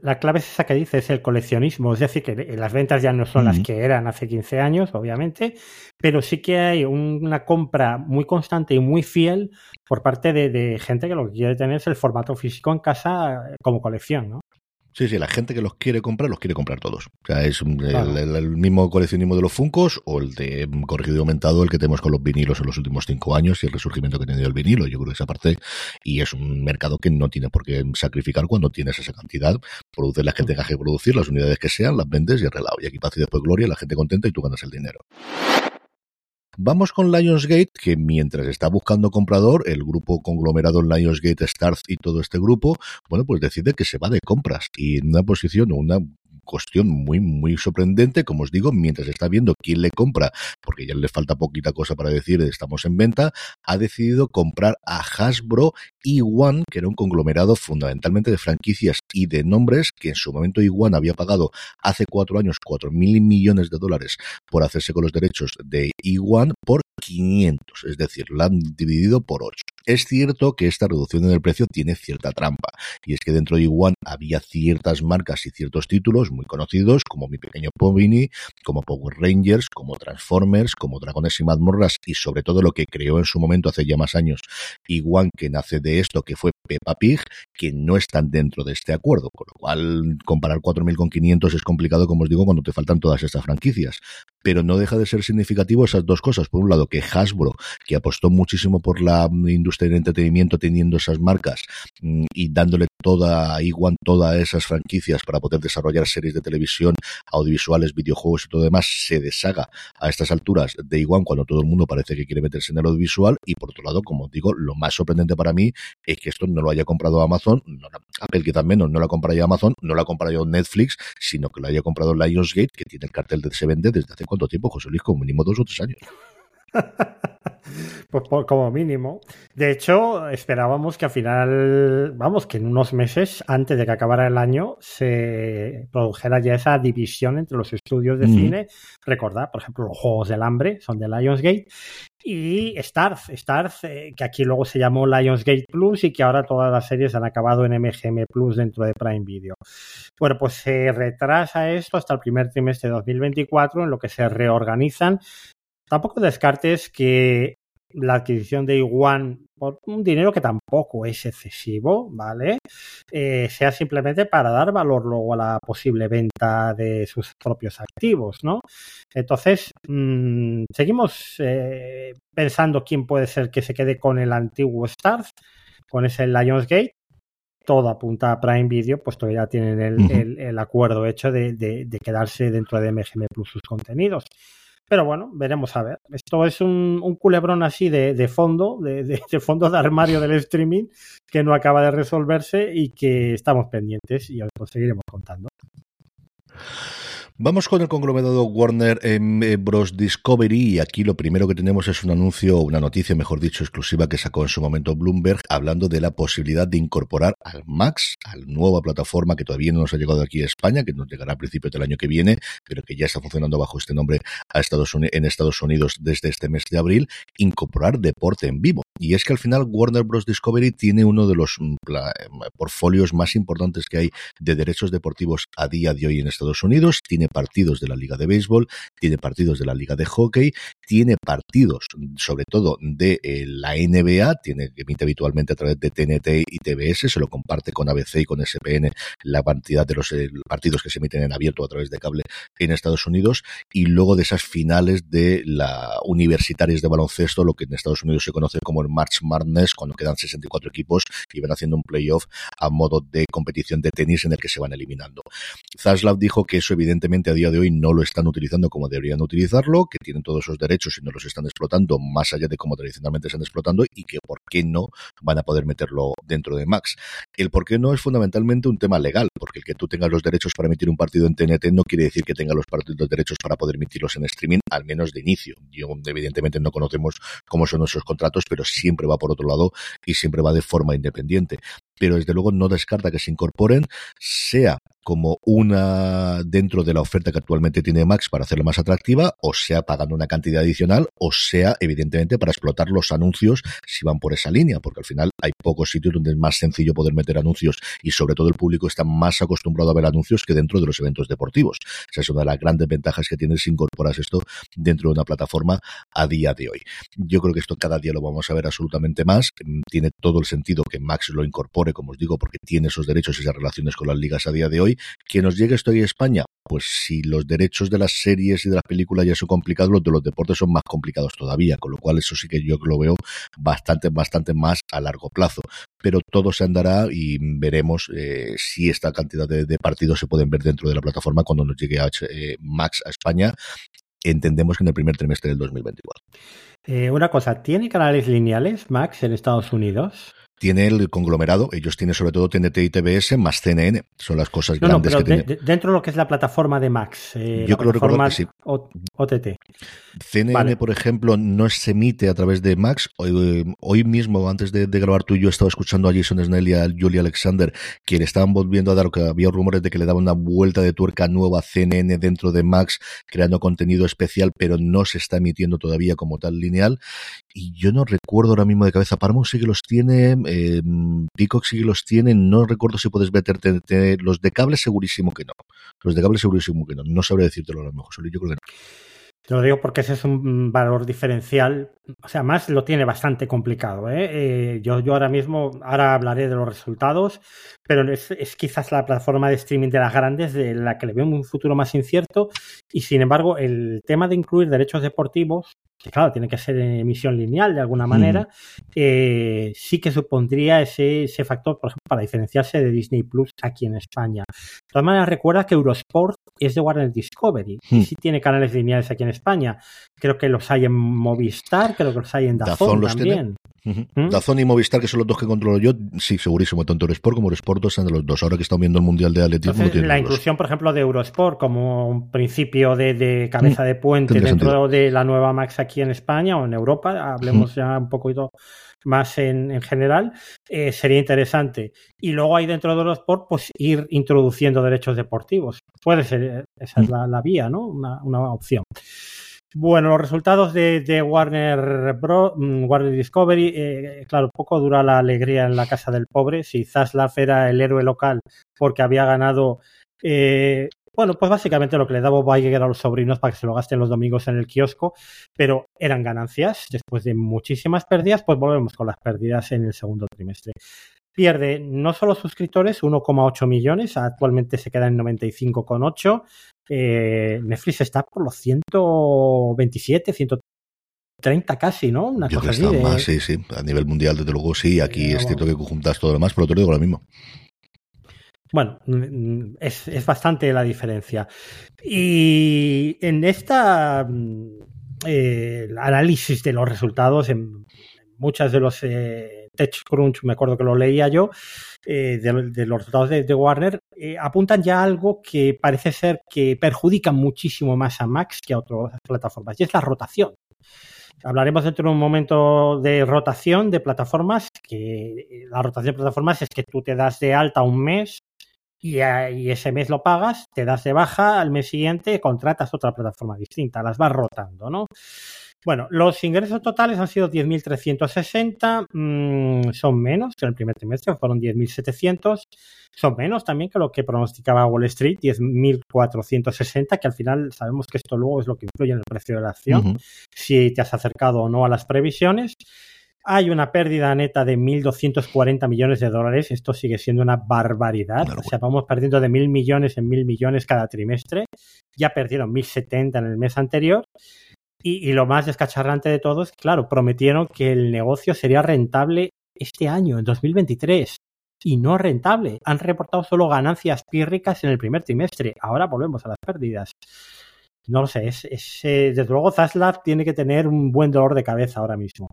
la clave es esa que dice, es el coleccionismo. Es decir, que las ventas ya no son las que eran hace 15 años, obviamente, pero sí que hay una compra muy constante y muy fiel por parte de, gente que lo que quiere tener es el formato físico en casa como colección, ¿no? Sí, sí, la gente que los quiere comprar, los quiere comprar todos. O sea, es el, mismo coleccionismo de los Funcos o el de corregido y aumentado, el que tenemos con los vinilos en los últimos cinco años y el resurgimiento que ha tenido el vinilo. Yo creo que esa parte, y es un mercado que no tiene por qué sacrificar cuando tienes esa cantidad. Produces las que tengas que producir, las unidades que sean, las vendes y arreglado. Y aquí paz y después gloria, la gente contenta y tú ganas el dinero. Vamos con Lionsgate, que mientras está buscando comprador, el grupo conglomerado Lionsgate, Starz y todo este grupo, bueno, pues decide que se va de compras y en una posición una cuestión muy, muy sorprendente, como os digo, mientras está viendo quién le compra, porque ya le falta poquita cosa para decir, estamos en venta, ha decidido comprar a Hasbro E1, que era un conglomerado fundamentalmente de franquicias y de nombres, que en su momento E1 había pagado hace cuatro años cuatro mil millones de dólares por hacerse con los derechos de E1 por 500, es decir, lo han dividido por 8. Es cierto que esta reducción en el precio tiene cierta trampa, y es que dentro de Iguan había ciertas marcas y ciertos títulos muy conocidos, como Mi Pequeño Povini, como Power Rangers, como Transformers, como Dragones y Mazmorras, y sobre todo lo que creó en su momento hace ya más años Iguan, que nace de esto, que fue Peppa Pig, que no están dentro de este acuerdo, con lo cual comparar 4.000 con 500 es complicado, como os digo, cuando te faltan todas estas franquicias. Pero no deja de ser significativo esas dos cosas. Por un lado, que Hasbro, que apostó muchísimo por la industria del entretenimiento teniendo esas marcas mm, y dándole toda Iguan todas esas franquicias para poder desarrollar series de televisión, audiovisuales, videojuegos y todo demás, se deshaga a estas alturas de Iguan cuando todo el mundo parece que quiere meterse en el audiovisual y por otro lado, como digo, lo más sorprendente para mí es que esto no lo haya comprado Amazon, no, Apple quizás menos, no lo ha comprado Amazon, no lo ha comprado Netflix, sino que lo haya comprado Lionsgate, que tiene el cartel de se vende desde hace cuánto tiempo, José Luis, como mínimo dos o tres años. pues como mínimo. De hecho, esperábamos que al final, vamos, que en unos meses, antes de que acabara el año, se produjera ya esa división entre los estudios de cine. Recordad, por ejemplo, los Juegos del Hambre son de Lionsgate. Y Starz, Starz, eh, que aquí luego se llamó Lionsgate Plus y que ahora todas las series han acabado en MGM Plus dentro de Prime Video. Bueno, pues se retrasa esto hasta el primer trimestre de 2024, en lo que se reorganizan Tampoco descartes que la adquisición de Iguan por un dinero que tampoco es excesivo, ¿vale? Eh, sea simplemente para dar valor luego a la posible venta de sus propios activos, ¿no? Entonces, mm, seguimos eh, pensando quién puede ser que se quede con el antiguo Stars, con ese Lionsgate. Todo apunta a Prime Video, puesto que ya tienen el, acuerdo hecho de, de quedarse dentro de MGM Plus sus contenidos. Pero bueno, veremos a ver. Esto es un, culebrón así de, fondo, de, de, fondo de armario del streaming, que no acaba de resolverse y que estamos pendientes y os seguiremos contando. Vamos con el conglomerado Warner eh, Bros. Discovery y aquí lo primero que tenemos es un anuncio, una noticia, mejor dicho, exclusiva que sacó en su momento Bloomberg, hablando de la posibilidad de incorporar al Max, a la nueva plataforma que todavía no nos ha llegado aquí a España, que nos llegará a principios del año que viene, pero que ya está funcionando bajo este nombre a Estados Unidos, en Estados Unidos desde este mes de abril, incorporar deporte en vivo. Y es que al final Warner Bros. Discovery tiene uno de los mm, portfolios más importantes que hay de derechos deportivos a día de hoy en Estados Unidos. Partidos de la Liga de Béisbol, tiene partidos de la Liga de Hockey, tiene partidos sobre todo de eh, la NBA, tiene que emite habitualmente a través de TNT y TBS, se lo comparte con ABC y con SPN la cantidad de los eh, partidos que se emiten en abierto a través de cable en Estados Unidos y luego de esas finales de la universitarias de baloncesto, lo que en Estados Unidos se conoce como el March Madness, cuando quedan 64 equipos y van haciendo un playoff a modo de competición de tenis en el que se van eliminando. Zaslav dijo que eso evidentemente a día de hoy no lo están utilizando como deberían utilizarlo, que tienen todos esos derechos y no los están explotando más allá de como tradicionalmente están explotando y que por qué no van a poder meterlo dentro de Max. El por qué no es fundamentalmente un tema legal, porque el que tú tengas los derechos para emitir un partido en TNT no quiere decir que tenga los partidos derechos para poder emitirlos en streaming, al menos de inicio. Yo, evidentemente no conocemos cómo son esos contratos, pero siempre va por otro lado y siempre va de forma independiente pero desde luego no descarta que se incorporen, sea como una dentro de la oferta que actualmente tiene Max para hacerla más atractiva, o sea pagando una cantidad adicional, o sea evidentemente para explotar los anuncios si van por esa línea, porque al final hay pocos sitios donde es más sencillo poder meter anuncios y sobre todo el público está más acostumbrado a ver anuncios que dentro de los eventos deportivos. Esa es una de las grandes ventajas que tienes si incorporas esto dentro de una plataforma a día de hoy. Yo creo que esto cada día lo vamos a ver absolutamente más. Tiene todo el sentido que Max lo incorpore, como os digo, porque tiene esos derechos y esas relaciones con las ligas a día de hoy. Que nos llegue esto a España, pues si los derechos de las series y de las películas ya son complicados, los de los deportes son más complicados todavía, con lo cual eso sí que yo lo veo bastante, bastante más a largo plazo. Pero todo se andará y veremos eh, si esta cantidad de, de, partidos se pueden ver dentro de la plataforma cuando nos llegue a, eh, Max a España. Entendemos que en el primer trimestre del 2024. Eh, una cosa, ¿tiene canales lineales Max en Estados Unidos? Tiene el conglomerado, ellos tienen sobre todo TNT y TBS más CNN, son las cosas no, grandes no, que de, tienen. Dentro de lo que es la plataforma de Max, eh, yo creo recordar que sí. OTT. CNN, vale. por ejemplo, no se emite a través de Max. Hoy, hoy mismo, antes de, de, grabar tú y yo, estaba escuchando a Jason Snell y a Julie Alexander que le estaban volviendo a dar, que había rumores de que le daban una vuelta de tuerca nueva a CNN dentro de Max, creando contenido especial, pero no se está emitiendo todavía como tal lineal. Y yo no recuerdo ahora mismo de cabeza. Paramount sí que los tiene, eh, Peacock sí que los tiene. No recuerdo si puedes meterte los de cable, segurísimo que no. Los de cable, segurísimo que no. No sabré decírtelo a lo mejor, solo yo creo que no. Te lo digo porque ese es un valor diferencial. O sea, más lo tiene bastante complicado. ¿eh? Eh, yo, yo ahora mismo, ahora hablaré de los resultados, pero es, es, quizás la plataforma de streaming de las grandes de la que le veo un futuro más incierto. Y sin embargo, el tema de incluir derechos deportivos, que claro, tiene que ser en emisión lineal de alguna manera, mm. eh, sí que supondría ese, ese factor, por ejemplo, para diferenciarse de Disney Plus aquí en España. De todas maneras, recuerda que Eurosport es de Warner Discovery mm. y sí tiene canales lineales aquí en España. Creo que los hay en Movistar, creo que los hay en Dazón, Dazón también. Uh -huh. ¿Mm? Dazón y Movistar, que son los dos que controlo yo, sí, segurísimo, tanto Eurosport como Eurosport dos son de los dos. Ahora que estamos viendo el Mundial de Atletismo. Entonces, la inclusión, por ejemplo, de Eurosport como un principio de, de cabeza de puente dentro sentido. de la nueva Max aquí en España o en Europa, hablemos uh -huh. ya un poquito más en, en general, eh, sería interesante. Y luego ahí dentro de Eurosport, pues ir introduciendo derechos deportivos. Puede ser, esa es la, la vía, ¿no? Una, una opción. Bueno, los resultados de, Warner Bros. Warner Discovery, eh, claro, poco dura la alegría en la casa del pobre. Si Zaslav era el héroe local porque había ganado, eh, bueno, pues básicamente lo que le daba Bob Iger a los sobrinos para que se lo gasten los domingos en el kiosco, pero eran ganancias. Después de muchísimas pérdidas, pues volvemos con las pérdidas en el segundo trimestre pierde no solo suscriptores, 1,8 millones, actualmente se queda en 95,8. Eh, Netflix está por los 127, 130 casi, ¿no? Una Yo cosa así. De... Más, sí, sí. A nivel mundial, desde luego, sí. Aquí eh, es cierto que juntas todo lo demás, pero te lo digo lo mismo. Bueno, es, es, bastante la diferencia. Y en esta eh, análisis de los resultados, en muchas de los eh, TechCrunch, me acuerdo que lo leía yo, eh, de, los resultados de, Warner, eh, apuntan ya a algo que parece ser que perjudica muchísimo más a Max que a otras plataformas, y es la rotación. Hablaremos dentro de un momento de rotación de plataformas, que la rotación de plataformas es que tú te das de alta un mes y, y, ese mes lo pagas, te das de baja, al mes siguiente contratas otra plataforma distinta, las vas rotando, ¿no? Bueno, los ingresos totales han sido 10.360, mmm, son menos que en el primer trimestre, fueron 10.700, son menos también que lo que pronosticaba Wall Street, 10.460, que al final sabemos que esto luego es lo que influye en el precio de la acción, uh -huh. si te has acercado o no a las previsiones. Hay una pérdida neta de 1.240 millones de dólares. Esto sigue siendo una barbaridad. Claro, o sea, vamos perdiendo de mil millones en mil millones cada trimestre. Ya perdieron 1.070 en el mes anterior. Y, lo más descacharrante de todo es, claro, prometieron que el negocio sería rentable este año, en 2023. Y no rentable. Han reportado solo ganancias pírricas en el primer trimestre. Ahora volvemos a las pérdidas. No lo sé, es, es eh, desde luego Zaslav tiene que tener un buen dolor de cabeza ahora mismo.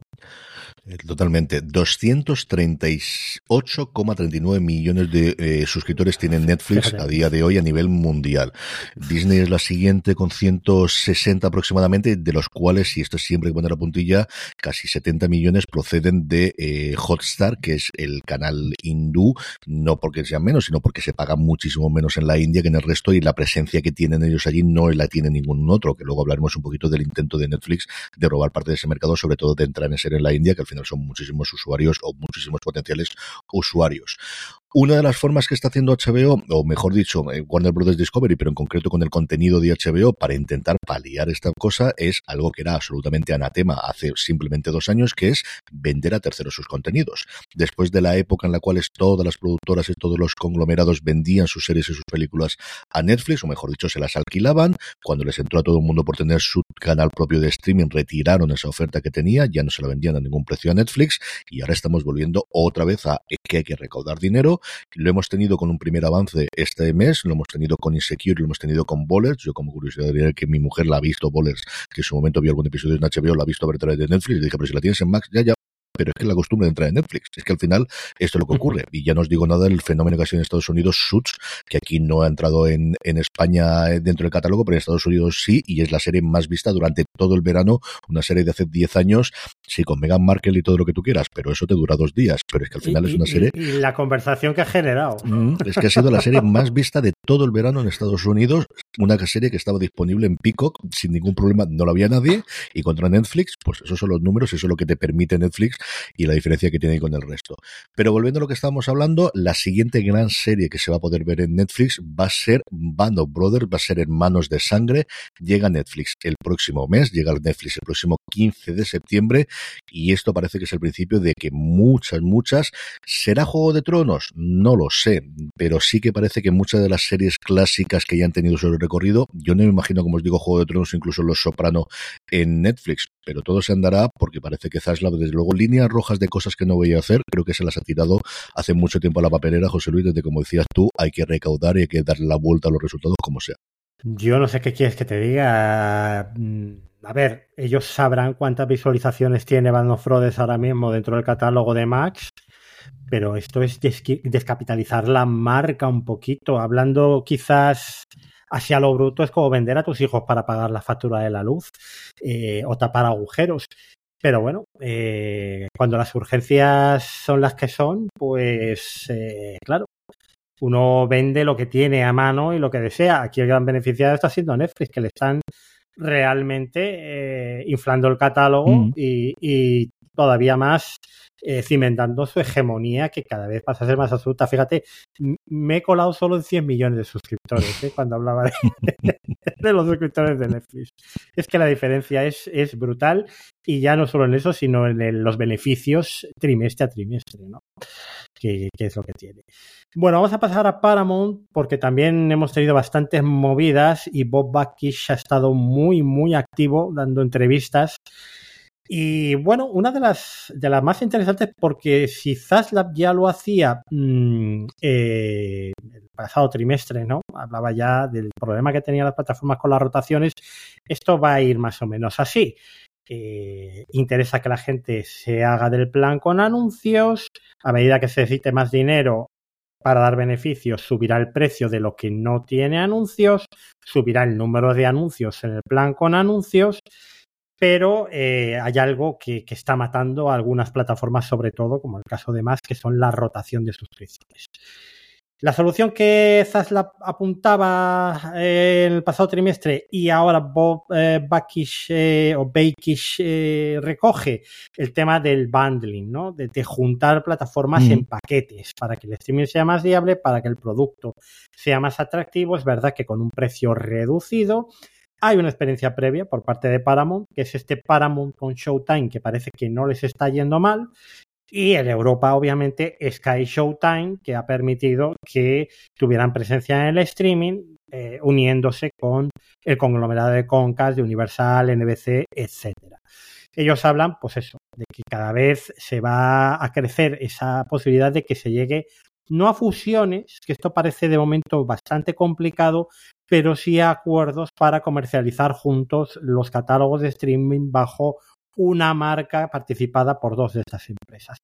Eh, totalmente. 238,39 millones de eh, suscriptores tienen Netflix a día de hoy a nivel mundial. Disney es la siguiente con 160 aproximadamente, de los cuales, si esto es siempre que poner la puntilla, casi 70 millones proceden de eh, Hotstar, que es el canal hindú, no porque sean menos, sino porque se paga muchísimo menos en la India que en el resto y la presencia que tienen ellos allí no la tiene ningún otro, que luego hablaremos un poquito del intento de Netflix de robar parte de ese mercado, sobre todo de entrar en ser en la India, que al final son muchísimos usuarios o muchísimos potenciales usuarios. Una de las formas que está haciendo HBO, o mejor dicho, eh, Warner Brothers Discovery, pero en concreto con el contenido de HBO, para intentar paliar esta cosa, es algo que era absolutamente anatema hace simplemente dos años, que es vender a terceros sus contenidos. Después de la época en la cual todas las productoras y todos los conglomerados vendían sus series y sus películas a Netflix, o mejor dicho, se las alquilaban, cuando les entró a todo el mundo por tener su canal propio de streaming, retiraron esa oferta que tenía, ya no se la vendían a ningún precio a Netflix, y ahora estamos volviendo otra vez a que hay que recaudar dinero lo hemos tenido con un primer avance este mes, lo hemos tenido con Insecure, lo hemos tenido con Bowlers. Yo, como curiosidad, diría que mi mujer la ha visto, Bowlers, que en su momento vio algún episodio en HBO, la ha visto a ver través de Netflix. Y dije, pero si la tienes en Max, ya, ya, pero es que la costumbre de entrar en Netflix. Es que al final esto es lo que ocurre. Y ya no os digo nada del fenómeno que ha sido en Estados Unidos, Suits, que aquí no ha entrado en, en España dentro del catálogo, pero en Estados Unidos sí, y es la serie más vista durante todo el verano, una serie de hace 10 años, sí, con Meghan Markle y todo lo que tú quieras, pero eso te dura dos días. Pero es que al final es una serie... Y, la conversación que ha generado. Mm, es que ha sido la serie más vista de todo el verano en Estados Unidos, una serie que estaba disponible en Peacock sin ningún problema, no lo había nadie, y contra Netflix, pues esos son los números, eso es lo que te permite Netflix y la diferencia que tiene con el resto. Pero volviendo a lo que estábamos hablando, la siguiente gran serie que se va a poder ver en Netflix va a ser Band of Brothers, va a ser Hermanos de Sangre, llega a Netflix el próximo mes, llega a Netflix el próximo 15 de septiembre y esto parece que es el principio de que muchas, muchas, ¿será Juego de Tronos? No lo sé, pero sí que parece que muchas de las series clásicas que ya han tenido su recorrido, yo no me imagino, como os digo, Juego de Tronos, incluso Los Soprano en Netflix, pero todo se andará porque parece que Zaslav, desde luego, líneas rojas de cosas que no voy a hacer, creo que se las ha tirado hace mucho tiempo a la papelera, José Luis, desde como decías tú, hay que recaudar y hay que darle la vuelta a los resultados como sea. Yo no sé qué quieres que te diga. A ver, ellos sabrán cuántas visualizaciones tiene Band of ahora mismo dentro del catálogo de Max, pero esto es descapitalizar la marca un poquito, hablando quizás hacia lo bruto es como vender a tus hijos para pagar la factura de la luz eh, o tapar agujeros. Pero bueno, eh, cuando las urgencias son las que son, pues eh, claro, uno vende lo que tiene a mano y lo que desea. Aquí el gran beneficiado está siendo Netflix, que le están realmente inflando el catálogo mm. y, todavía más eh, cimentando su hegemonía que cada vez pasa a ser más absoluta. Fíjate, me he colado solo en 100 millones de suscriptores ¿eh? cuando hablaba de, de, los suscriptores de Netflix. Es que la diferencia es, es brutal y ya no solo en eso, sino en los beneficios trimestre a trimestre, ¿no? Que, es lo que tiene. Bueno, vamos a pasar a Paramount porque también hemos tenido bastantes movidas y Bob Bakish ha estado muy, muy activo dando entrevistas y bueno, una de las, de las más interesantes, porque si Zaslav ya lo hacía mm, eh, el pasado trimestre, ¿no? Hablaba ya del problema que tenían las plataformas con las rotaciones, esto va a ir más o menos así. Eh, interesa que la gente se haga del plan con anuncios, a medida que se necesite más dinero para dar beneficios, subirá el precio de lo que no tiene anuncios, subirá el número de anuncios en el plan con anuncios pero eh, hay algo que, está matando a algunas plataformas, sobre todo, como el caso de más, que son la rotación de suscripciones. La solución que Zaslav apuntaba eh, en el pasado trimestre y ahora Bob eh, Bakish o Bakish recoge el tema del bundling, ¿no? de, juntar plataformas en paquetes para que el streaming sea más viable, para que el producto sea más atractivo. Es verdad que con un precio reducido, hay una experiencia previa por parte de Paramount, que es este Paramount con Showtime, que parece que no les está yendo mal. Y en Europa, obviamente, Sky Showtime, que ha permitido que tuvieran presencia en el streaming, eh, uniéndose con el conglomerado de Concast, de Universal, NBC, etcétera. Ellos hablan, pues eso, de que cada vez se va a crecer esa posibilidad de que se llegue no a fusiones, que esto parece de momento bastante complicado, pero sí a acuerdos para comercializar juntos los catálogos de streaming bajo una marca participada por dos de estas empresas.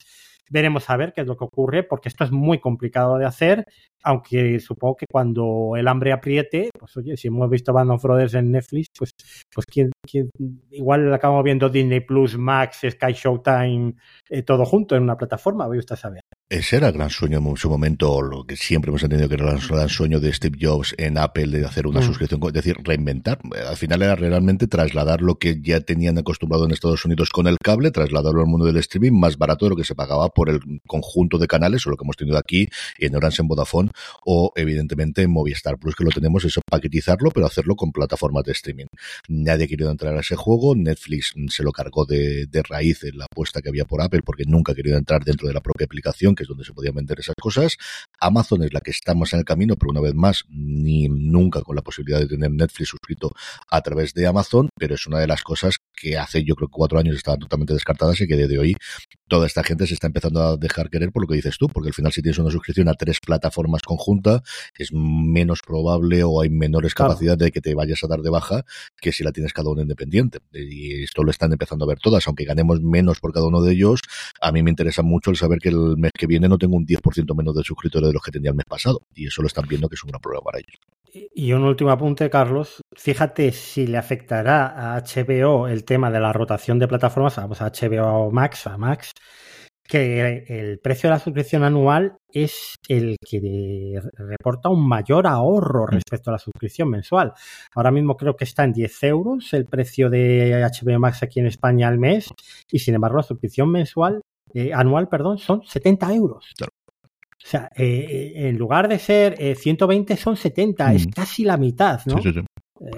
Veremos a ver qué es lo que ocurre, porque esto es muy complicado de hacer, aunque supongo que cuando el hambre apriete, pues oye, si hemos visto Band of Brothers en Netflix, pues, pues ¿quién, quién, igual acabamos viendo Disney Plus, Max, Sky Showtime, eh, todo junto en una plataforma, voy usted a saber. Ese era el gran sueño en su momento, lo que siempre hemos entendido que era el gran sueño de Steve Jobs en Apple, de hacer una mm. suscripción, es decir, reinventar. Al final era realmente trasladar lo que ya tenían acostumbrado en Estados Unidos con el cable, trasladarlo al mundo del streaming más barato de lo que se pagaba por el conjunto de canales, o lo que hemos tenido aquí en Orange, en Vodafone, o evidentemente en Movistar Plus, que lo tenemos, eso paquetizarlo, pero hacerlo con plataformas de streaming. Nadie ha querido entrar a ese juego, Netflix se lo cargó de, de raíz en la apuesta que había por Apple, porque nunca ha querido entrar dentro de la propia aplicación que es donde se podían vender esas cosas. Amazon es la que está más en el camino, pero una vez más, ni nunca con la posibilidad de tener Netflix suscrito a través de Amazon, pero es una de las cosas que hace yo creo que cuatro años estaban totalmente descartadas y que desde hoy toda esta gente se está empezando a dejar querer por lo que dices tú, porque al final si tienes una suscripción a tres plataformas conjuntas es menos probable o hay menores capacidades de que te vayas a dar de baja que si la tienes cada uno independiente. Y esto lo están empezando a ver todas, aunque ganemos menos por cada uno de ellos, a mí me interesa mucho el saber que el mes que viene no tengo un 10% menos de suscriptores de los que tenía el mes pasado. Y eso lo están viendo que es un gran problema para ellos. Y un último apunte, Carlos. Fíjate si le afectará a HBO el tema de la rotación de plataformas, vamos a HBO Max, a Max, que el precio de la suscripción anual es el que reporta un mayor ahorro mm. respecto a la suscripción mensual. Ahora mismo creo que está en 10 euros el precio de HBO Max aquí en España al mes y sin embargo la suscripción mensual eh, anual, perdón, son 70 euros. O sea, eh, eh, en lugar de ser 120 son 70, es mm. casi la mitad, ¿no? Sí, sí, Sí,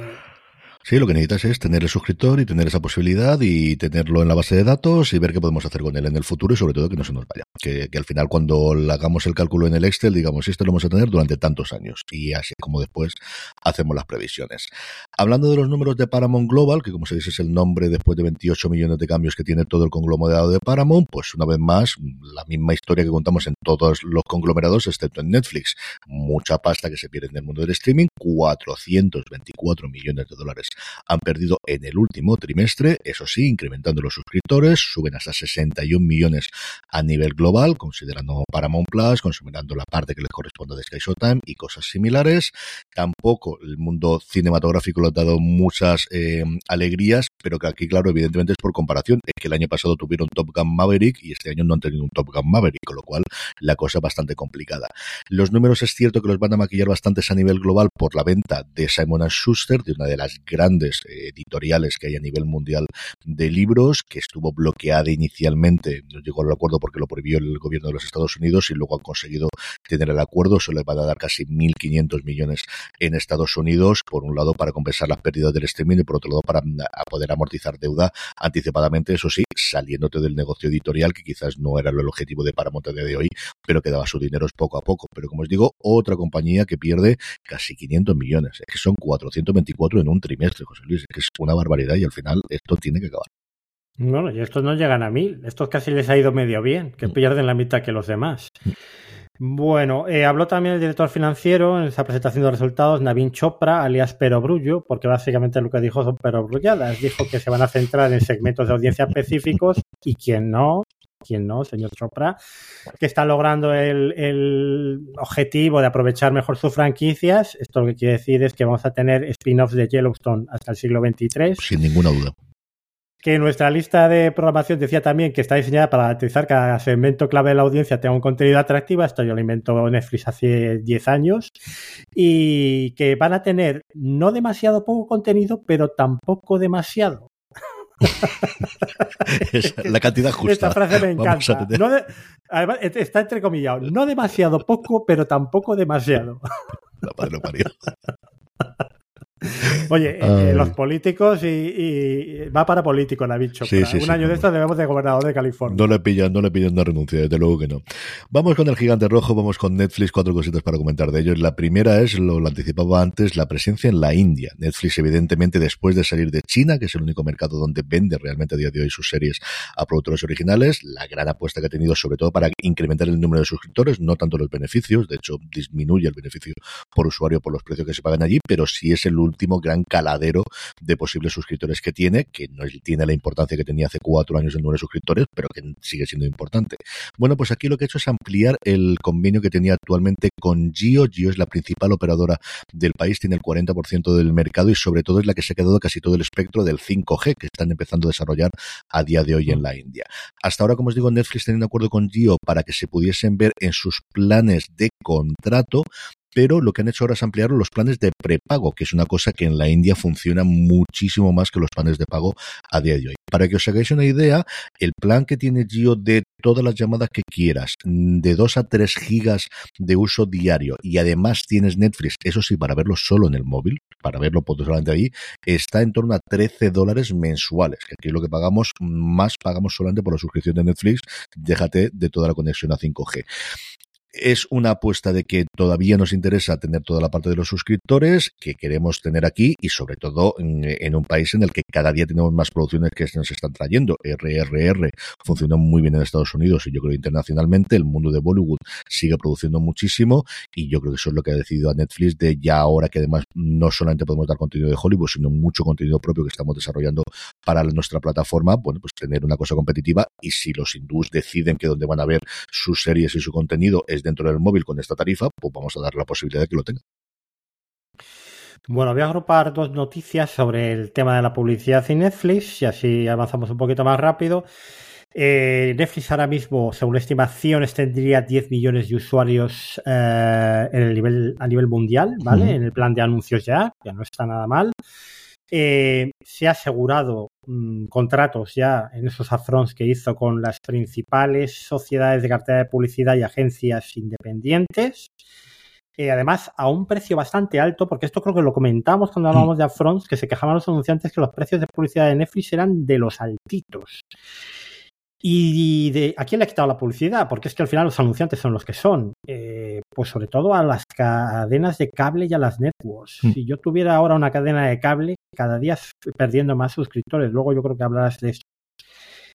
lo que necesitas es tener el suscriptor y tener esa posibilidad y tenerlo en la base de datos y ver qué podemos hacer con él en el futuro y sobre todo que no se nos vaya. Que, al final cuando hagamos el cálculo en el Excel digamos, esto lo vamos a tener durante tantos años y así como después hacemos las previsiones. Hablando de los números de Paramount Global, que como se dice es el nombre después de 28 millones de cambios que tiene todo el conglomerado de Paramount, pues una vez más la misma historia que contamos en todos los conglomerados excepto en Netflix. Mucha pasta que se pierde en el mundo del streaming, 424 millones de dólares han perdido en el último trimestre, eso sí, incrementando los suscriptores, suben hasta 61 millones a nivel global, considerando Paramount Plus, considerando la parte que les corresponde de Sky Showtime y cosas similares. Tampoco el mundo cinematográfico le ha dado muchas eh, alegrías, pero que aquí, claro, evidentemente es por comparación. Es que el año pasado tuvieron Top Gun Maverick y este año no han tenido un Top Gun Maverick, con lo cual la cosa es bastante complicada. Los números es cierto que los van a maquillar bastantes a nivel global por la venta de Simon Schuster, de una de las grandes grandes eh, editoriales que hay a nivel mundial de libros, que estuvo bloqueada inicialmente, no llegó al acuerdo porque lo prohibió el gobierno de los Estados Unidos y luego han conseguido tener el acuerdo, se les va a dar casi 1.500 millones en Estados Unidos, por un lado para compensar las pérdidas del streaming y por otro lado para mm, poder amortizar deuda anticipadamente, eso sí, saliéndote del negocio editorial, que quizás no era el objetivo de Paramount de hoy, pero que daba su dinero poco a poco. Pero como os digo, otra compañía que pierde casi 500 millones, es que son 424 en un trimestre. José Luis, que es una barbaridad y al final esto tiene que acabar. Bueno, y estos no llegan a mil. Estos casi les ha ido medio bien, que mm. pierden la mitad que los demás. Mm. Bueno, eh, habló también el director financiero en esa presentación de resultados, Navin Chopra, alias Perogrullo, porque básicamente lo que dijo son perogrulladas. Dijo que se van a centrar en segmentos de audiencia específicos y quien no, quien no, señor Chopra, que está logrando el, el, objetivo de aprovechar mejor sus franquicias. Esto lo que quiere decir es que vamos a tener spin-offs de Yellowstone hasta el siglo XXIII. Sin ninguna duda que nuestra lista de programación decía también que está diseñada para garantizar que cada segmento clave de la audiencia tenga un contenido atractivo. Esto yo lo inventó Netflix hace 10 años. Y que van a tener no demasiado poco contenido, pero tampoco demasiado. la cantidad justa. Esta frase me encanta. además, está entrecomillado. No demasiado poco, pero tampoco demasiado. La padre lo parió. Oye, eh, los políticos y, va para político la bicho. un año de esto debemos de gobernador de California. No le pillan, no le pillan una renuncia, desde luego que no. Vamos con el gigante rojo, vamos con Netflix, cuatro cositas para comentar de ellos. La primera es, lo, anticipaba antes, la presencia en la India. Netflix, evidentemente, después de salir de China, que es el único mercado donde vende realmente a día de hoy sus series a productores originales, la gran apuesta que ha tenido, sobre todo para incrementar el número de suscriptores, no tanto los beneficios, de hecho, disminuye el beneficio por usuario por los precios que se pagan allí, pero sí es el último gran caladero de posibles suscriptores que tiene, que no tiene la importancia que tenía hace cuatro años el número de suscriptores, pero que sigue siendo importante. Bueno, pues aquí lo que he hecho es ampliar el convenio que tenía actualmente con Gio. Gio es la principal operadora del país, tiene el 40% del mercado y sobre todo es la que se ha quedado casi todo el espectro del 5G que están empezando a desarrollar a día de hoy en la India. Hasta ahora, como os digo, Netflix tenía un acuerdo con Gio para que se pudiesen ver en sus planes de contrato pero lo que han hecho ahora es ampliar los planes de prepago, que es una cosa que en la India funciona muchísimo más que los planes de pago a día de hoy. Para que os hagáis una idea, el plan que tiene Gio de todas las llamadas que quieras, de 2 a 3 gigas de uso diario y además tienes Netflix, eso sí, para verlo solo en el móvil, para verlo solamente ahí, está en torno a 13 dólares mensuales, que aquí es lo que pagamos, más pagamos solamente por la suscripción de Netflix, déjate de toda la conexión a 5G es una apuesta de que todavía nos interesa tener toda la parte de los suscriptores que queremos tener aquí y sobre todo en, un país en el que cada día tenemos más producciones que nos están trayendo. RRR funciona muy bien en Estados Unidos y yo creo internacionalmente. El mundo de Bollywood sigue produciendo muchísimo y yo creo que eso es lo que ha decidido a Netflix de ya ahora que además no solamente podemos dar contenido de Hollywood, sino mucho contenido propio que estamos desarrollando para nuestra plataforma, bueno, pues tener una cosa competitiva y si los hindús deciden que donde van a ver sus series y su contenido es dentro del móvil con esta tarifa, pues vamos a dar la posibilidad de que lo tenga. Bueno, voy a agrupar dos noticias sobre el tema de la publicidad y Netflix y así avanzamos un poquito más rápido. Eh, Netflix ahora mismo, según estimaciones, tendría 10 millones de usuarios eh, en el nivel, a nivel mundial, ¿vale? En el plan de anuncios ya, ya no está nada mal. Eh, se ha asegurado mm, contratos ya en esos afronts que hizo con las principales sociedades de cartera de publicidad y agencias independientes. Eh, además, a un precio bastante alto, porque esto creo que lo comentamos cuando hablábamos de afronts, que se quejaban los anunciantes que los precios de publicidad de Netflix eran de los altitos. ¿Y de, a quién le ha quitado la publicidad? Porque es que al final los anunciantes son los que son. Eh, pues sobre todo a las cadenas de cable y a las networks. Mm. Si yo tuviera ahora una cadena de cable, cada día perdiendo más suscriptores. Luego yo creo que hablarás de eso.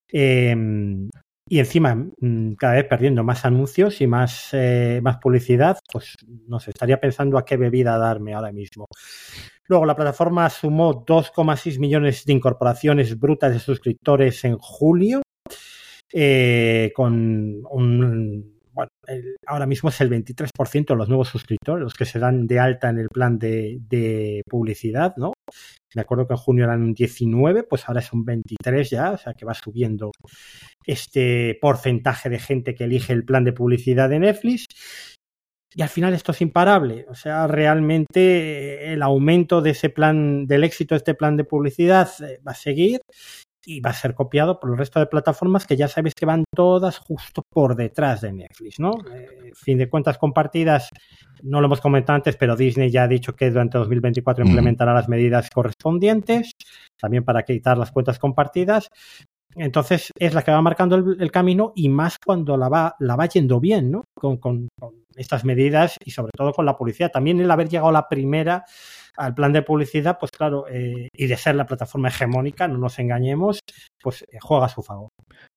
Em, y encima, mm, cada vez perdiendo más anuncios y más, eh, más publicidad, pues no sé, estaría pensando a qué bebida darme ahora mismo. Luego, la plataforma sumó 2,6 millones de incorporaciones brutas de suscriptores en julio, eh, con un, bueno, ahora mismo es el 23% de los nuevos suscriptores, los que se dan de alta en el plan de, publicidad, ¿no? Me acuerdo que en junio eran un 19, pues ahora es un 23 ya, o sea que va subiendo este porcentaje de gente que elige el plan de publicidad de Netflix. Y al final esto es imparable. O sea, realmente el aumento de ese plan, del éxito de este plan de publicidad eh, va a seguir y va a ser copiado por el resto de plataformas que ya sabéis que van todas justo por detrás de Netflix, ¿no? Eh, fin de cuentas compartidas, no lo hemos comentado antes, pero Disney ya ha dicho que durante 2024 implementará las medidas correspondientes, también para quitar las cuentas compartidas. Entonces es la que va marcando el, camino y más cuando la va, la va yendo bien, ¿no? Con, con estas medidas y sobre todo con la publicidad. También el haber llegado la primera al plan de publicidad, pues claro, eh, y de ser la plataforma hegemónica, no nos engañemos, pues eh, juega a su favor.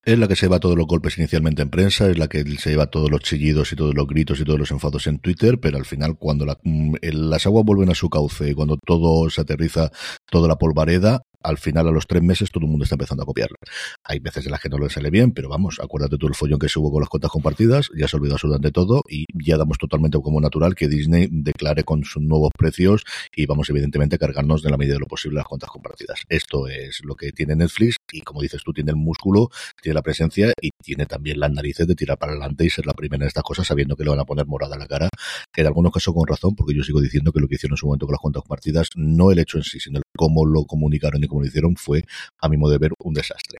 Es la que se lleva todos los golpes inicialmente en prensa, es la que se lleva todos los chillidos y todos los gritos y todos los enfados en Twitter, pero al final cuando mm, las aguas vuelven a su cauce, cuando todo se aterriza, toda la polvareda, al final a los tres meses todo el mundo está empezando a copiarla. Hay veces en las que no le sale bien, pero vamos, acuérdate todo el follón que se hubo con las cuentas compartidas, ya se olvidó absolutamente todo y ya damos totalmente como natural que Disney declare con sus nuevos precios y vamos evidentemente a cargarnos de la medida de lo posible las cuentas compartidas. Esto es lo que tiene Netflix y como dices tú, tiene el músculo, tiene la presencia y tiene también las narices de tirar para adelante y ser la primera en estas cosas sabiendo que le van a poner morada a la cara, en algunos casos con razón, porque yo sigo diciendo que lo que hicieron en su momento con las cuentas compartidas, no el hecho en sí, sino el cómo lo comunicaron y cómo lo hicieron, fue, a mi modo de ver, un desastre.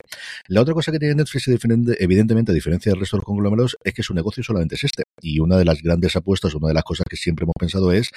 La otra cosa que tiene Netflix, evidentemente, a diferencia del resto de los conglomerados, es que su negocio solamente es este. Y una de las grandes apuestas, una de las cosas que siempre hemos pensado es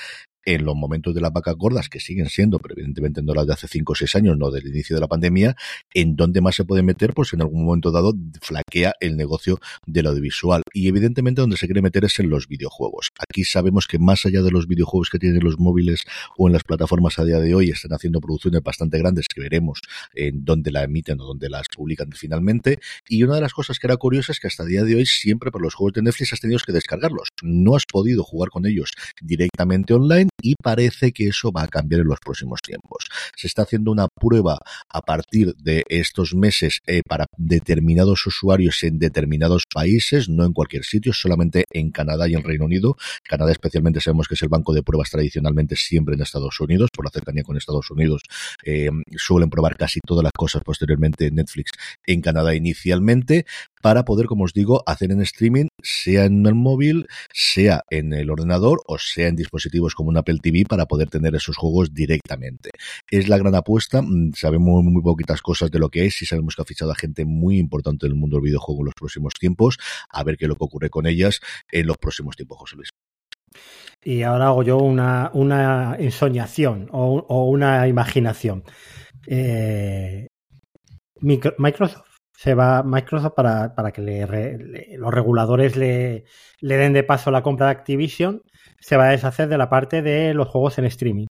en los momentos de las vacas gordas, que siguen siendo, pero evidentemente no las de hace 5 o 6 años, no del inicio de la pandemia, en dónde más se puede meter, pues en algún momento dado flaquea el negocio del audiovisual. Y evidentemente donde se quiere meter es en los videojuegos. Aquí sabemos que más allá de los videojuegos que tienen los móviles o en las plataformas a día de hoy, están haciendo producciones bastante grandes que veremos en dónde la emiten o dónde las publican finalmente. Y una de las cosas que era curiosa es que hasta el día de hoy siempre por los juegos de Netflix has tenido que descargarlos. No has podido jugar con ellos directamente online y parece que eso va a cambiar en los próximos tiempos. Se está haciendo una prueba a partir de estos meses eh, para determinados usuarios en determinados países, no en cualquier sitio, solamente en Canadá y en Reino Unido. Canadá especialmente sabemos que es el banco de pruebas tradicionalmente siempre en Estados Unidos, por la cercanía con Estados Unidos eh, suelen probar casi todas las cosas posteriormente en Netflix en Canadá inicialmente, para poder, como os digo, hacer en streaming, sea en el móvil, sea en el ordenador o sea en dispositivos como un Apple TV para poder tener esos juegos directamente. Es la gran apuesta, mm, sabemos muy poquitas cosas de lo que es y sabemos que ha fichado a gente muy importante del mundo del videojuego en los próximos tiempos, a ver qué es lo que ocurre con ellas en los próximos tiempos, José Luis. Y ahora hago yo una, una ensoñación o, o una imaginación. Eh, Microsoft se va Microsoft para, para que le, los reguladores le, le, den de paso la compra de Activision, se va a deshacer de la parte de los juegos en streaming.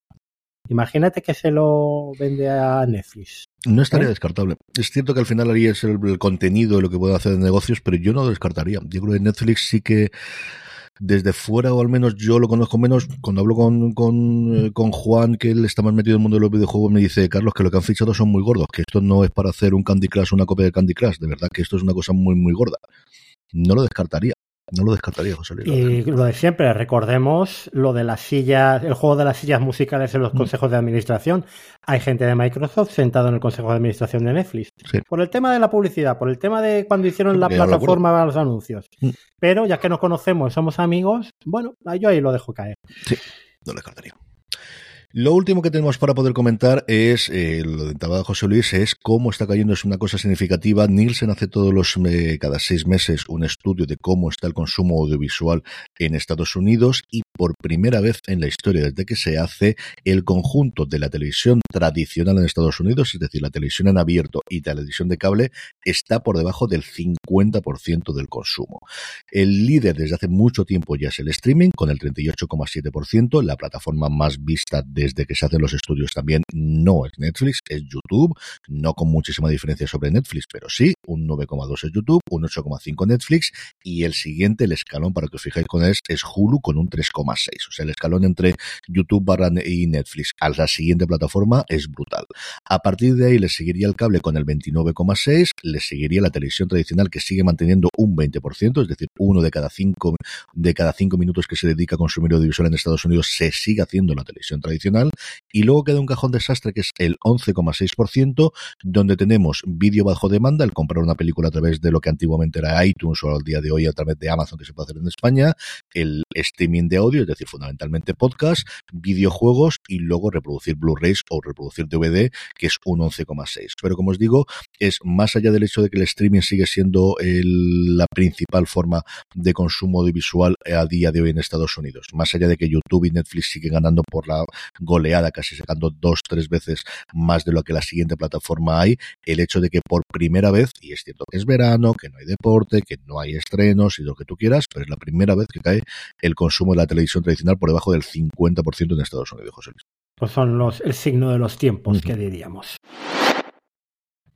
Imagínate que se lo vende a Netflix. No estaría ¿Eh? descartable. Es cierto que al final haría el, el contenido de lo que puede hacer de negocios, pero yo no lo descartaría. Yo creo que Netflix sí que desde fuera, o al menos yo lo conozco menos, cuando hablo con, con, eh, con Juan, que él está más metido en el mundo de los videojuegos, me dice, Carlos, que lo que han fichado son muy gordos, que esto no es para hacer un Candy Crush, una copia de Candy Crush, de verdad que esto es una cosa muy, muy gorda. No lo descartaría. No lo descartaría, José Luis. Y lo de siempre, recordemos lo de las sillas, el juego de las sillas musicales en los mm. consejos de administración. Hay gente de Microsoft sentado en el consejo de administración de Netflix. Por el tema de la publicidad, por el tema de cuando hicieron la plataforma para los anuncios. Mm. Pero ya que nos conocemos somos amigos, bueno, yo ahí lo dejo caer. Sí, no lo descartaría. Lo último que tenemos para poder comentar es, eh, lo de José Luis, es cómo está cayendo, es una cosa significativa. Nielsen hace todos los, eh, cada seis meses un estudio de cómo está el consumo audiovisual en Estados Unidos y por primera vez en la historia desde que se hace el conjunto de la televisión tradicional en Estados Unidos, es decir, la televisión en abierto y televisión de cable, está por debajo del 50% del consumo. El líder desde hace mucho tiempo ya es el streaming, con el 38,7%, la plataforma más vista de desde que se hacen los estudios también no es Netflix, es YouTube, no con muchísima diferencia sobre Netflix, pero sí, un 9,2 es YouTube, un 8,5 Netflix y el siguiente, el escalón para que os fijáis con él, es Hulu con un 3,6. O sea, el escalón entre YouTube y Netflix a la siguiente plataforma es brutal. A partir de ahí le seguiría el cable con el 29,6, le seguiría la televisión tradicional que sigue manteniendo un 20%, es decir, uno de cada cinco, de cada cinco minutos que se dedica a consumir audiovisual en Estados Unidos se sigue haciendo la televisión tradicional y luego queda un cajón desastre que es el 11,6%, donde tenemos vídeo bajo demanda, el comprar una película a través de lo que antiguamente era iTunes o al día de hoy a través de Amazon que se puede hacer en España, el streaming de audio, es decir, fundamentalmente podcast, videojuegos y luego reproducir Blu-rays o reproducir DVD, que es un 11,6. Pero como os digo, es más allá del hecho de que el streaming sigue siendo la principal forma de consumo audiovisual a día de hoy en Estados Unidos, más allá de que YouTube y Netflix siguen ganando por la goleada, casi sacando dos, tres veces más de lo que la siguiente plataforma hay, el hecho de que por primera vez, y es cierto que es verano, que no hay deporte, que no hay estrenos y lo que tú quieras, pero es la primera vez que cae el consumo de la televisión tradicional por debajo del 50% en Estados Unidos, José Luis. Pues son los, el signo de los tiempos, que diríamos.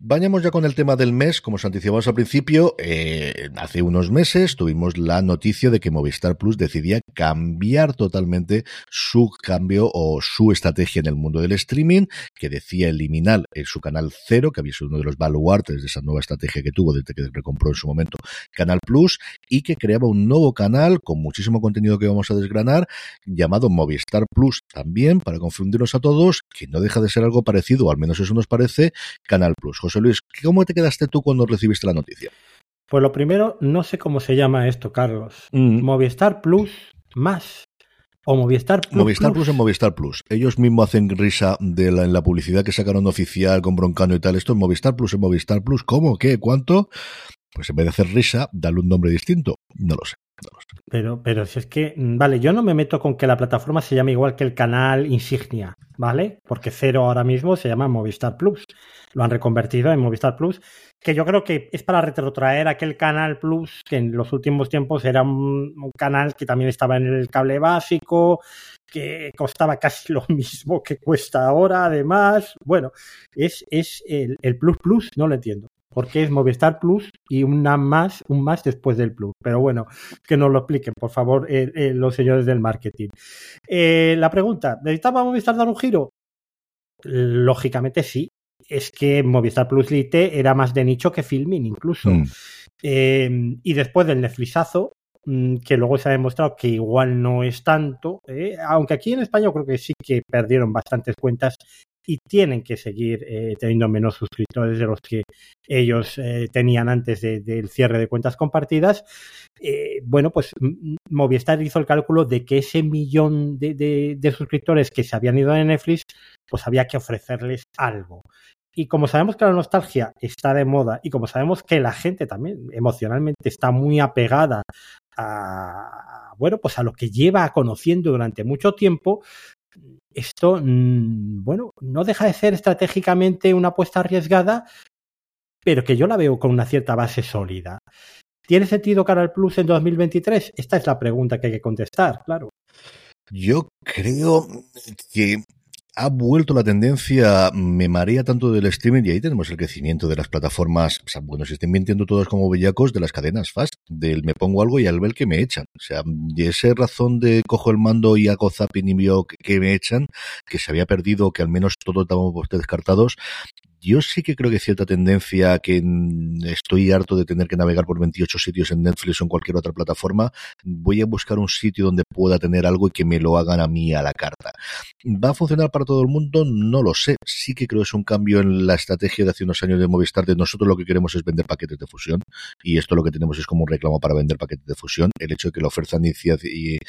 Vayamos ya con el tema del mes, como os anticipamos al principio, eh, hace unos meses tuvimos la noticia de que Movistar Plus decidía cambiar totalmente su cambio o su estrategia en el mundo del streaming, que decía eliminar su canal cero, que había sido uno de los baluartes de esa nueva estrategia que tuvo desde que recompró en su momento Canal Plus, y que creaba un nuevo canal con muchísimo contenido que vamos a desgranar, llamado Movistar Plus también, para confundirnos a todos, que no deja de ser algo parecido, o al menos eso nos parece, Canal Plus. Luis, ¿cómo te quedaste tú cuando recibiste la noticia? Pues lo primero, no sé cómo se llama esto, Carlos. Mm. Movistar Plus más. O Movistar Plus. Movistar Plus, en Movistar Plus. Ellos mismos hacen risa de la, en la publicidad que sacaron oficial con Broncano y tal. Esto es Movistar Plus en Movistar Plus. ¿Cómo? ¿Qué? ¿Cuánto? Pues en vez de hacer risa, dale un nombre distinto. No lo sé. Pero, pero si es que, mm, vale, yo no me meto con que la plataforma se llame igual que el canal insignia, ¿vale? Porque Cero ahora mismo se llama Movistar Plus. Lo han reconvertido en Movistar Plus, que yo creo que es para retrotraer aquel canal Plus que en los últimos tiempos era un, canal que también estaba en el cable básico, que costaba casi lo mismo que cuesta ahora, además. Bueno, es, es el, el Plus Plus, no lo entiendo porque es Movistar Plus y una más, un más después del Plus. Pero bueno, que nos lo expliquen, por favor, eh, eh, los señores del marketing. Eh, la pregunta, ¿necesitaba Movistar dar un giro? Lógicamente sí. Es que Movistar Plus Lite era más de nicho que Filming incluso. Mm. y después del Netflixazo, mm, que luego se ha demostrado que igual no es tanto, aunque aquí en España creo que sí que perdieron bastantes cuentas y tienen que seguir eh, teniendo menos suscriptores de los que ellos eh, tenían antes del cierre de cuentas compartidas. Eh, bueno, pues Movistar hizo el cálculo de que ese millón de, de, suscriptores que se habían ido de Netflix, pues había que ofrecerles algo. Y como sabemos que la nostalgia está de moda y como sabemos que la gente también emocionalmente está muy apegada a, bueno, pues a lo que lleva conociendo durante mucho tiempo, esto, mm, bueno, no deja de ser estratégicamente una apuesta arriesgada, pero que yo la veo con una cierta base sólida. ¿Tiene sentido Canal Plus en 2023? Esta es la pregunta que hay que contestar, claro. Yo creo que ha vuelto la tendencia, me marea tanto del streaming y ahí tenemos el crecimiento de las plataformas, o sea, bueno, se estén mintiendo todos como bellacos de las cadenas fast, del me pongo algo y al ver que me echan. O sea, de esa razón de cojo el mando y hago zapping y veo que me echan, que se había perdido, que al menos todos estábamos descartados, yo sí que creo que cierta tendencia que estoy harto de tener que navegar por 28 sitios en Netflix o en cualquier otra plataforma. Voy a buscar un sitio donde pueda tener algo y que me lo hagan a mí a la carta. ¿Va a funcionar para todo el mundo? No lo sé. Sí que creo que es un cambio en la estrategia de hace unos años de Movistar. De nosotros lo que queremos es vender paquetes de fusión y esto lo que tenemos es como un reclamo para vender paquetes de fusión. El hecho de que la oferta inicia y eh,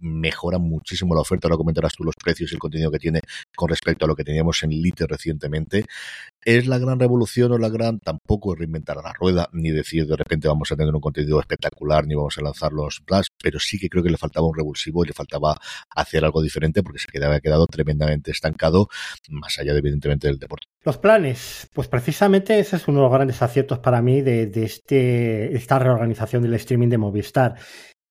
mejora muchísimo la oferta, ahora comentarás tú los precios y el contenido que tiene con respecto a lo que teníamos en Lite recientemente. ¿Es la gran revolución o la gran? Tampoco es reinventar la rueda, ni decir de repente vamos a tener un contenido espectacular, ni vamos a lanzar los plus, pero sí que creo que le faltaba un revulsivo y le faltaba hacer algo diferente porque se quedaba quedado tremendamente estancado, más allá de, evidentemente del deporte. Los planes, pues precisamente ese es uno de los grandes aciertos para mí de, de este, esta reorganización del streaming de Movistar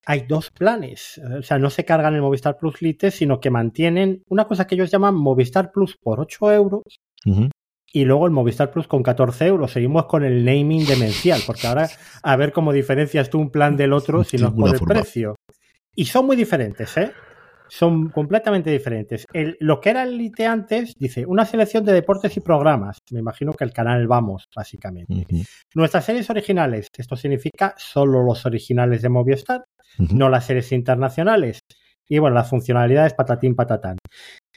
hay dos planes. O sea, no se cargan el Movistar Plus Lite, sino que mantienen una cosa que ellos llaman Movistar Plus por 8 euros y luego el Movistar Plus con 14 euros. Seguimos con el naming demencial, porque ahora a ver cómo diferencias tú un plan del otro si no es por el precio. Y son muy diferentes, ¿eh? Son completamente diferentes. El, lo que era el Lite antes, dice, una selección de deportes y programas. Me imagino que el canal Vamos, básicamente. Nuestras series originales, esto significa solo los originales de Movistar, no las series internacionales. Y bueno, las funcionalidades patatín patatán.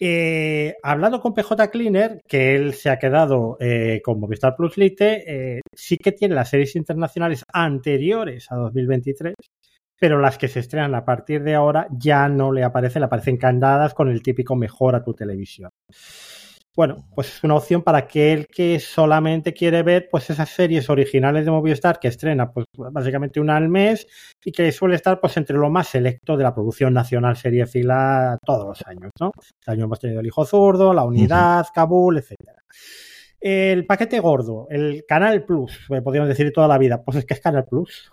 Eh, hablando con PJ Cleaner, que él se ha quedado eh, con Movistar Plus Lite, eh, sí que tiene las series internacionales anteriores a 2023, pero las que se estrenan a partir de ahora ya no le aparecen, le aparecen candadas con el típico mejor a tu televisión bueno, pues es una opción para aquel que solamente quiere ver pues esas series originales de Movistar que estrena pues básicamente una al mes y que suele estar pues entre lo más selecto de la producción nacional serie fila todos los años, ¿no? Este año hemos tenido El Hijo Zurdo, La Unidad, Kabul, etcétera. El paquete gordo, el Canal Plus, eh, podríamos decir toda la vida, pues es que es Canal Plus.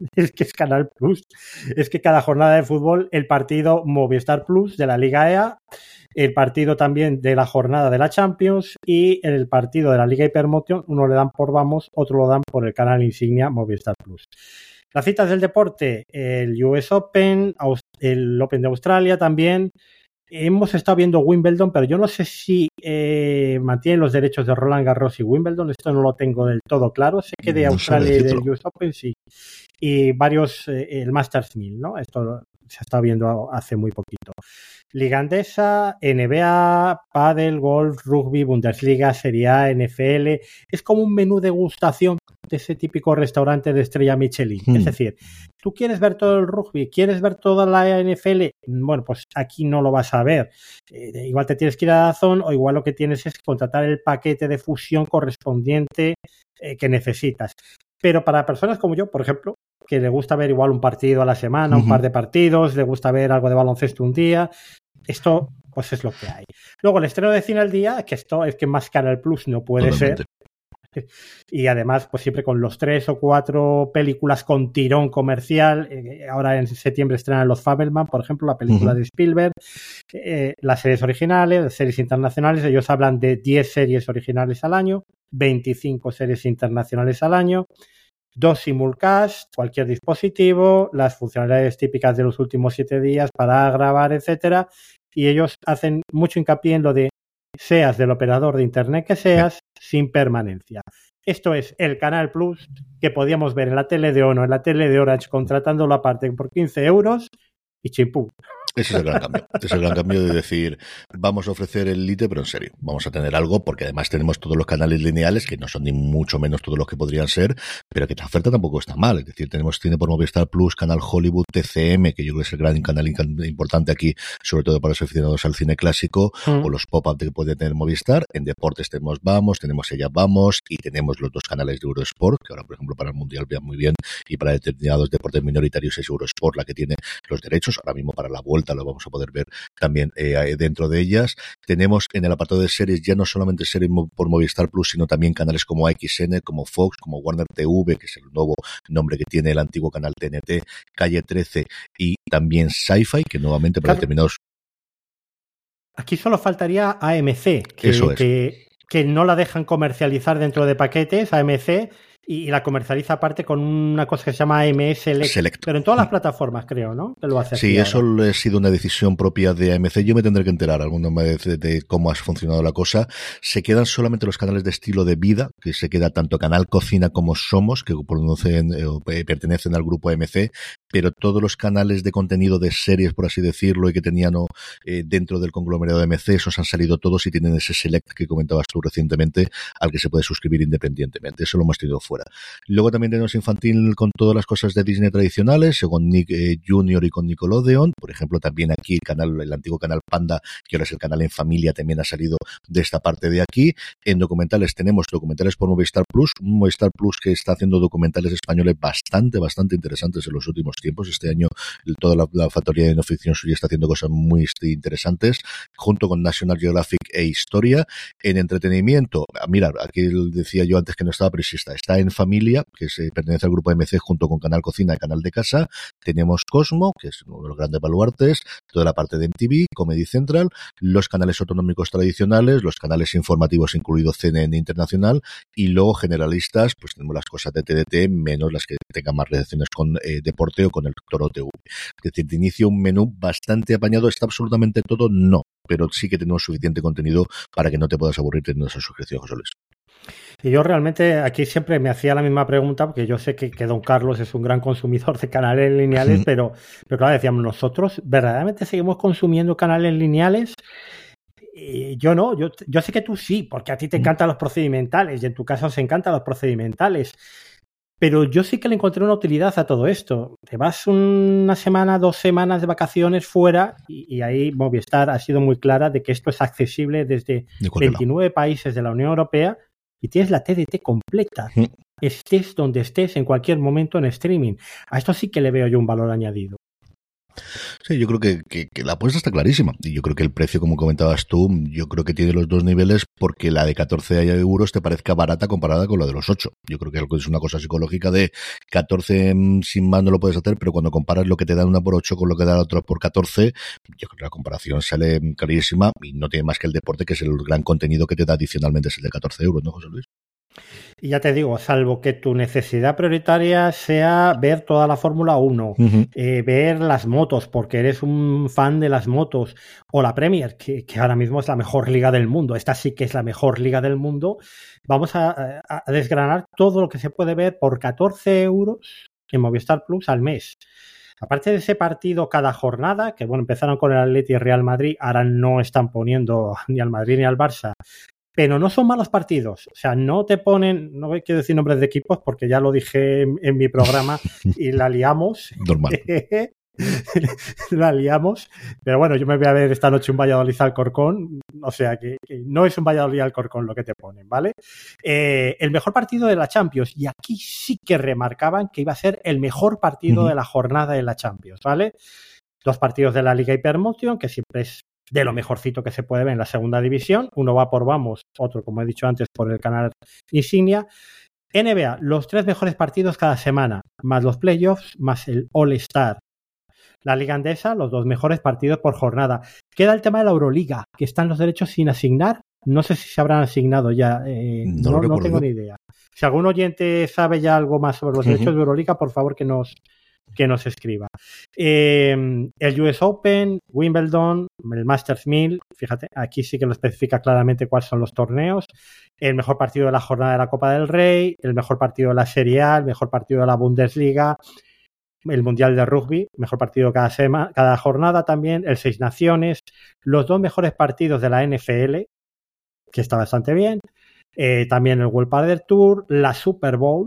Es que es Canal Plus. Es que cada jornada de fútbol, el partido Movistar Plus de la Liga EA el partido también de la jornada de la Champions y el partido de la Liga Hypermotion, uno le dan por Vamos, otro lo dan por el canal insignia Movistar Plus. Las citas del deporte, el US Open, el Open de Australia también. Hemos estado viendo Wimbledon, pero yo no sé si eh, mantienen los derechos de Roland Garros y Wimbledon. Esto no lo tengo del todo claro. Sé que de Australia y del US Open sí. Y varios, eh, el Masters 1000, ¿no? Esto se ha estado viendo hace muy poquito. Liga Andesa, NBA, Padel, Golf, Rugby, Bundesliga, Serie A, NFL. Es como un menú de gustación de ese típico restaurante de estrella Michelin. Es hmm. decir, tú quieres ver todo el rugby, quieres ver toda la NFL, bueno, pues aquí no lo vas a ver. Eh, igual te tienes que ir a Dazón o igual lo que tienes es contratar el paquete de fusión correspondiente eh, que necesitas. Pero para personas como yo, por ejemplo, que le gusta ver igual un partido a la semana, un par de partidos, le gusta ver algo de baloncesto un día. Esto, pues es lo que hay. Luego, el estreno de cine al día, que esto es que más cara el plus no puede ser. y además, pues siempre con los tres o cuatro películas con tirón comercial. Eh, ahora en septiembre estrenan Los Fabelman, por ejemplo, la película uh -huh. de Spielberg, eh, las series originales, las series internacionales. Ellos hablan de 10 series originales al año, 25 series internacionales al año, dos simulcast, cualquier dispositivo, las funcionalidades típicas de los últimos siete días para grabar, etcétera. Y ellos hacen mucho hincapié en lo de seas del operador de internet que seas, sin permanencia. Esto es el Canal Plus que podíamos ver en la tele de Ono, en la tele de Orange, contratándolo aparte por 15 euros y chimpú. Ese es el gran cambio. Ese es el gran cambio de decir, vamos a ofrecer el Lite, pero en serio, vamos a tener algo, porque además tenemos todos los canales lineales, que no son ni mucho menos todos los que podrían ser, pero que la oferta tampoco está mal. Es decir, tenemos tiene por Movistar Plus, Canal Hollywood, TCM, que yo creo que es el gran canal importante aquí, sobre todo para los aficionados al cine clásico, mm. o los pop-up que puede tener Movistar. En deportes tenemos Vamos, tenemos Ella Vamos, y tenemos los dos canales de Eurosport, que ahora, por ejemplo, para el Mundial vean muy bien, y para determinados deportes minoritarios es Eurosport la que tiene los derechos. Ahora mismo para la vuelta lo vamos a poder ver también eh, dentro de ellas. Tenemos en el apartado de series ya no solamente series por Movistar Plus, sino también canales como XN, como Fox, como Warner TV, que es el nuevo nombre que tiene el antiguo canal TNT, Calle 13 y también Sci-Fi, que nuevamente para claro. determinados. Aquí solo faltaría AMC, que, Eso es. que, que no la dejan comercializar dentro de paquetes, AMC, y, la comercializa aparte con una cosa que se llama AMS Select, Select. pero en todas las plataformas creo, ¿no? Que lo hace sí, eso ahora. ha sido una decisión propia de AMC. Yo me tendré que enterar alguna vez de, de, cómo ha funcionado la cosa. Se quedan solamente los canales de estilo de vida, que se queda tanto Canal Cocina como Somos, que conocen, eh, pertenecen al grupo AMC, pero todos los canales de contenido de series, por así decirlo, y que tenían eh, dentro del conglomerado de MC, esos han salido todos y tienen ese select que comentabas tú recientemente, al que se puede suscribir independientemente. Eso lo hemos tenido fuera. Luego también tenemos infantil con todas las cosas de Disney tradicionales, con Nick eh, Jr. y con Nickelodeon. Por ejemplo, también aquí el canal, el antiguo canal Panda, que ahora es el canal en familia, también ha salido de esta parte de aquí. En documentales tenemos documentales por Movistar Plus, Movistar Plus que está haciendo documentales españoles bastante, bastante interesantes en los últimos tiempos. Este año toda la, factoría de no ficción suya está haciendo cosas muy interesantes, junto con National Geographic e Historia. En entretenimiento, mira, aquí decía yo antes que no estaba, pero. Está en familia, que se pertenece al grupo MC junto con Canal Cocina y Canal de Casa. Tenemos Cosmo, que es uno de los grandes baluartes, toda la parte de MTV, Comedy Central, los canales autonómicos tradicionales, los canales informativos, incluido CNN Internacional, y luego generalistas, pues tenemos las cosas de TDT, menos las que tengan más relaciones con eh, deporte o con el Toro TV. Es decir, de inicio un menú bastante apañado, está absolutamente todo, no, pero sí que tenemos suficiente contenido para que no te puedas aburrir teniendo esa suscripción, José Luis. Y yo realmente aquí siempre me hacía la misma pregunta, porque yo sé que, que don Carlos es un gran consumidor de canales lineales, sí. pero, pero claro, decíamos, nosotros verdaderamente seguimos consumiendo canales lineales. Y yo no, yo, yo sé que tú sí, porque a ti te encantan los procedimentales y en tu caso os encantan los procedimentales. Pero yo sí que le encontré una utilidad a todo esto. Te vas una semana, dos semanas de vacaciones fuera y, y ahí Movistar ha sido muy clara de que esto es accesible desde de 29 lado? países de la Unión Europea y tienes la TDT completa. Mm. Estés donde estés en cualquier momento en streaming. A esto sí que le veo yo un valor añadido. Sí, yo creo que, la apuesta está clarísima. Y yo creo que el precio, como comentabas tú, yo creo que tiene los dos niveles porque la de 14 euros te parezca barata comparada con la de los 8. Yo creo que es una cosa psicológica de 14 sin más no lo puedes hacer, pero cuando comparas lo que te dan una por 8 con lo que da la otra por 14, yo creo que la comparación sale clarísima y no tiene más que el deporte, que es el gran contenido que te da adicionalmente, es el de 14 euros, ¿no, José Luis? Y ya te digo, salvo que tu necesidad prioritaria sea ver toda la Fórmula 1, uh -huh. eh, ver las motos, porque eres un fan de las motos, o la Premier, que, que, ahora mismo es la mejor liga del mundo, esta sí que es la mejor liga del mundo, vamos a, a, a desgranar todo lo que se puede ver por 14 euros en Movistar Plus al mes. Aparte de ese partido cada jornada, que bueno, empezaron con el Atleti y Real Madrid, ahora no están poniendo ni al Madrid ni al Barça, pero no son malos partidos. O sea, no te ponen, no quiero decir nombres de equipos porque ya lo dije en, en mi programa y la liamos. Normal. la liamos. Pero bueno, yo me voy a ver esta noche un Valladolid Alcorcón. O sea, que, que no es un Valladolid Alcorcón lo que te ponen, ¿vale? Eh, el mejor partido de la Champions. Y aquí sí que remarcaban que iba a ser el mejor partido uh -huh. de la jornada de la Champions, ¿vale? Dos partidos de la Liga Hypermotion, que siempre es de lo mejorcito que se puede ver en la segunda división. Uno va por Vamos, otro, como he dicho antes, por el canal Insignia. NBA, los tres mejores partidos cada semana, más los playoffs, más el All-Star. La Liga Andesa, los dos mejores partidos por jornada. Queda el tema de la Euroliga, que están los derechos sin asignar. No sé si se habrán asignado ya. Eh, no, no, tengo ni idea. Si algún oyente sabe ya algo más sobre los derechos de Euroliga, por favor que nos, que nos escriba. Eh, el US Open, Wimbledon, el Masters 1000, fíjate, aquí sí que lo especifica claramente cuáles son los torneos. El mejor partido de la jornada de la Copa del Rey, el mejor partido de la Serie A, el mejor partido de la Bundesliga, el Mundial de Rugby, mejor partido cada, semana, cada jornada también, el Seis Naciones, los dos mejores partidos de la NFL, que está bastante bien, eh, también el World Padel Tour, la Super Bowl,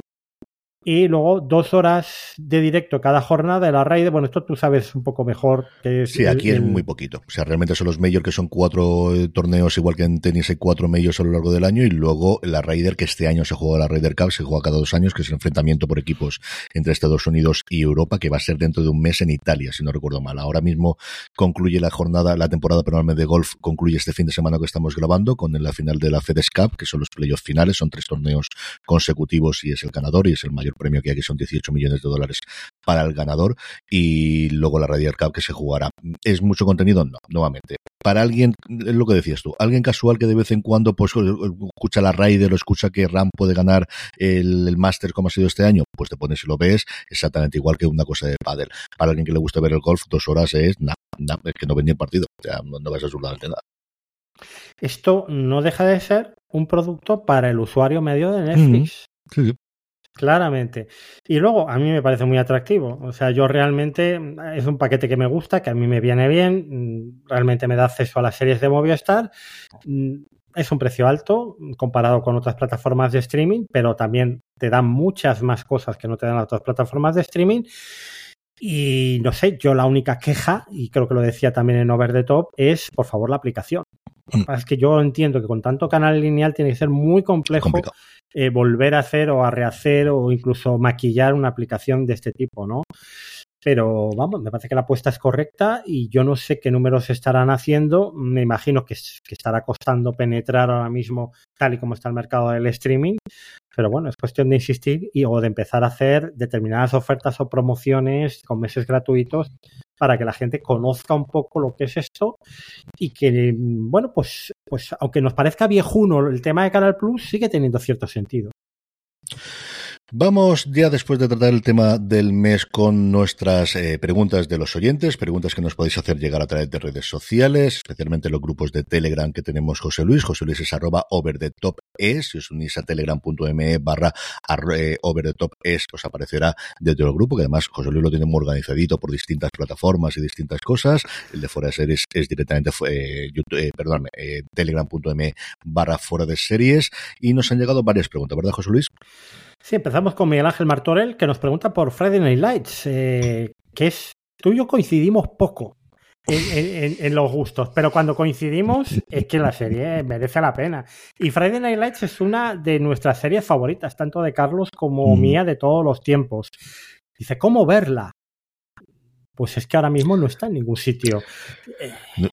y luego dos horas de directo cada jornada de la raid. Bueno, esto tú sabes un poco mejor. Que es sí, aquí es muy poquito. O sea, realmente son los majors que son cuatro eh, torneos, igual que en tenis hay cuatro majors a lo largo del año, y luego la Raider, que este año se juega la Raider Cup, se juega cada dos años, que es el enfrentamiento por equipos entre Estados Unidos y Europa, que va a ser dentro de un mes en Italia, si no recuerdo mal. Ahora mismo concluye la jornada, la temporada perdóname, de golf, concluye este fin de semana que estamos grabando con la final de la FedEx Cup, que son los playoffs finales, son tres torneos consecutivos y es el ganador y es el mayor premio que hay, que son 18 millones de dólares para el ganador, y luego la Radial Cup que se jugará. ¿Es mucho contenido? No, nuevamente. Para alguien, es lo que decías tú, alguien casual que de vez en cuando pues escucha la Raider o escucha que Ram puede ganar el, el Master como ha sido este año, pues te pones y lo ves exactamente igual que una cosa de pádel. Para alguien que le gusta ver el golf, dos horas es nada, es que no ven ni el partido, o sea, no, no ves absolutamente nada. Esto no deja de ser un producto para el usuario medio de Netflix. Mm, sí, sí. Claramente. Y luego, a mí me parece muy atractivo. O sea, yo realmente es un paquete que me gusta, que a mí me viene bien. Realmente me da acceso a las series de Movistar. Es un precio alto comparado con otras plataformas de streaming, pero también te dan muchas más cosas que no te dan otras plataformas de streaming. Y no sé, yo la única queja, y creo que lo decía también en Over the Top, es por favor la aplicación. Es que yo entiendo que con tanto canal lineal tiene que ser muy complejo eh, volver a hacer o a rehacer o incluso maquillar una aplicación de este tipo, ¿no? Pero vamos, me parece que la apuesta es correcta y yo no sé qué números estarán haciendo. Me imagino que, estará costando penetrar ahora mismo tal y como está el mercado del streaming. Pero bueno, es cuestión de insistir y o de empezar a hacer determinadas ofertas o promociones con meses gratuitos para que la gente conozca un poco lo que es esto y que, bueno, pues, pues aunque nos parezca viejuno el tema de Canal Plus, sigue teniendo cierto sentido. Vamos ya después de tratar el tema del mes con nuestras eh, preguntas de los oyentes, preguntas que nos podéis hacer llegar a través de redes sociales, especialmente los grupos de Telegram que tenemos José Luis. José Luis es arroba over the top es. Si os unís a telegram.me barra eh, over the top es, os aparecerá dentro del grupo, que además José Luis lo tiene muy organizadito por distintas plataformas y distintas cosas. El de fuera de series es directamente eh, eh, perdóname, eh, telegram.me barra fuera de series. Y nos han llegado varias preguntas, ¿verdad, José Luis? Sí, empezamos con Miguel Ángel Martorell, que nos pregunta por Friday Night Lights, eh, que es, tú y yo coincidimos poco en, en, en, los gustos, pero cuando coincidimos es que la serie merece la pena. Y Friday Night Lights es una de nuestras series favoritas, tanto de Carlos como mm. mía de todos los tiempos. Dice, ¿cómo verla? Pues es que ahora mismo no está en ningún sitio. No.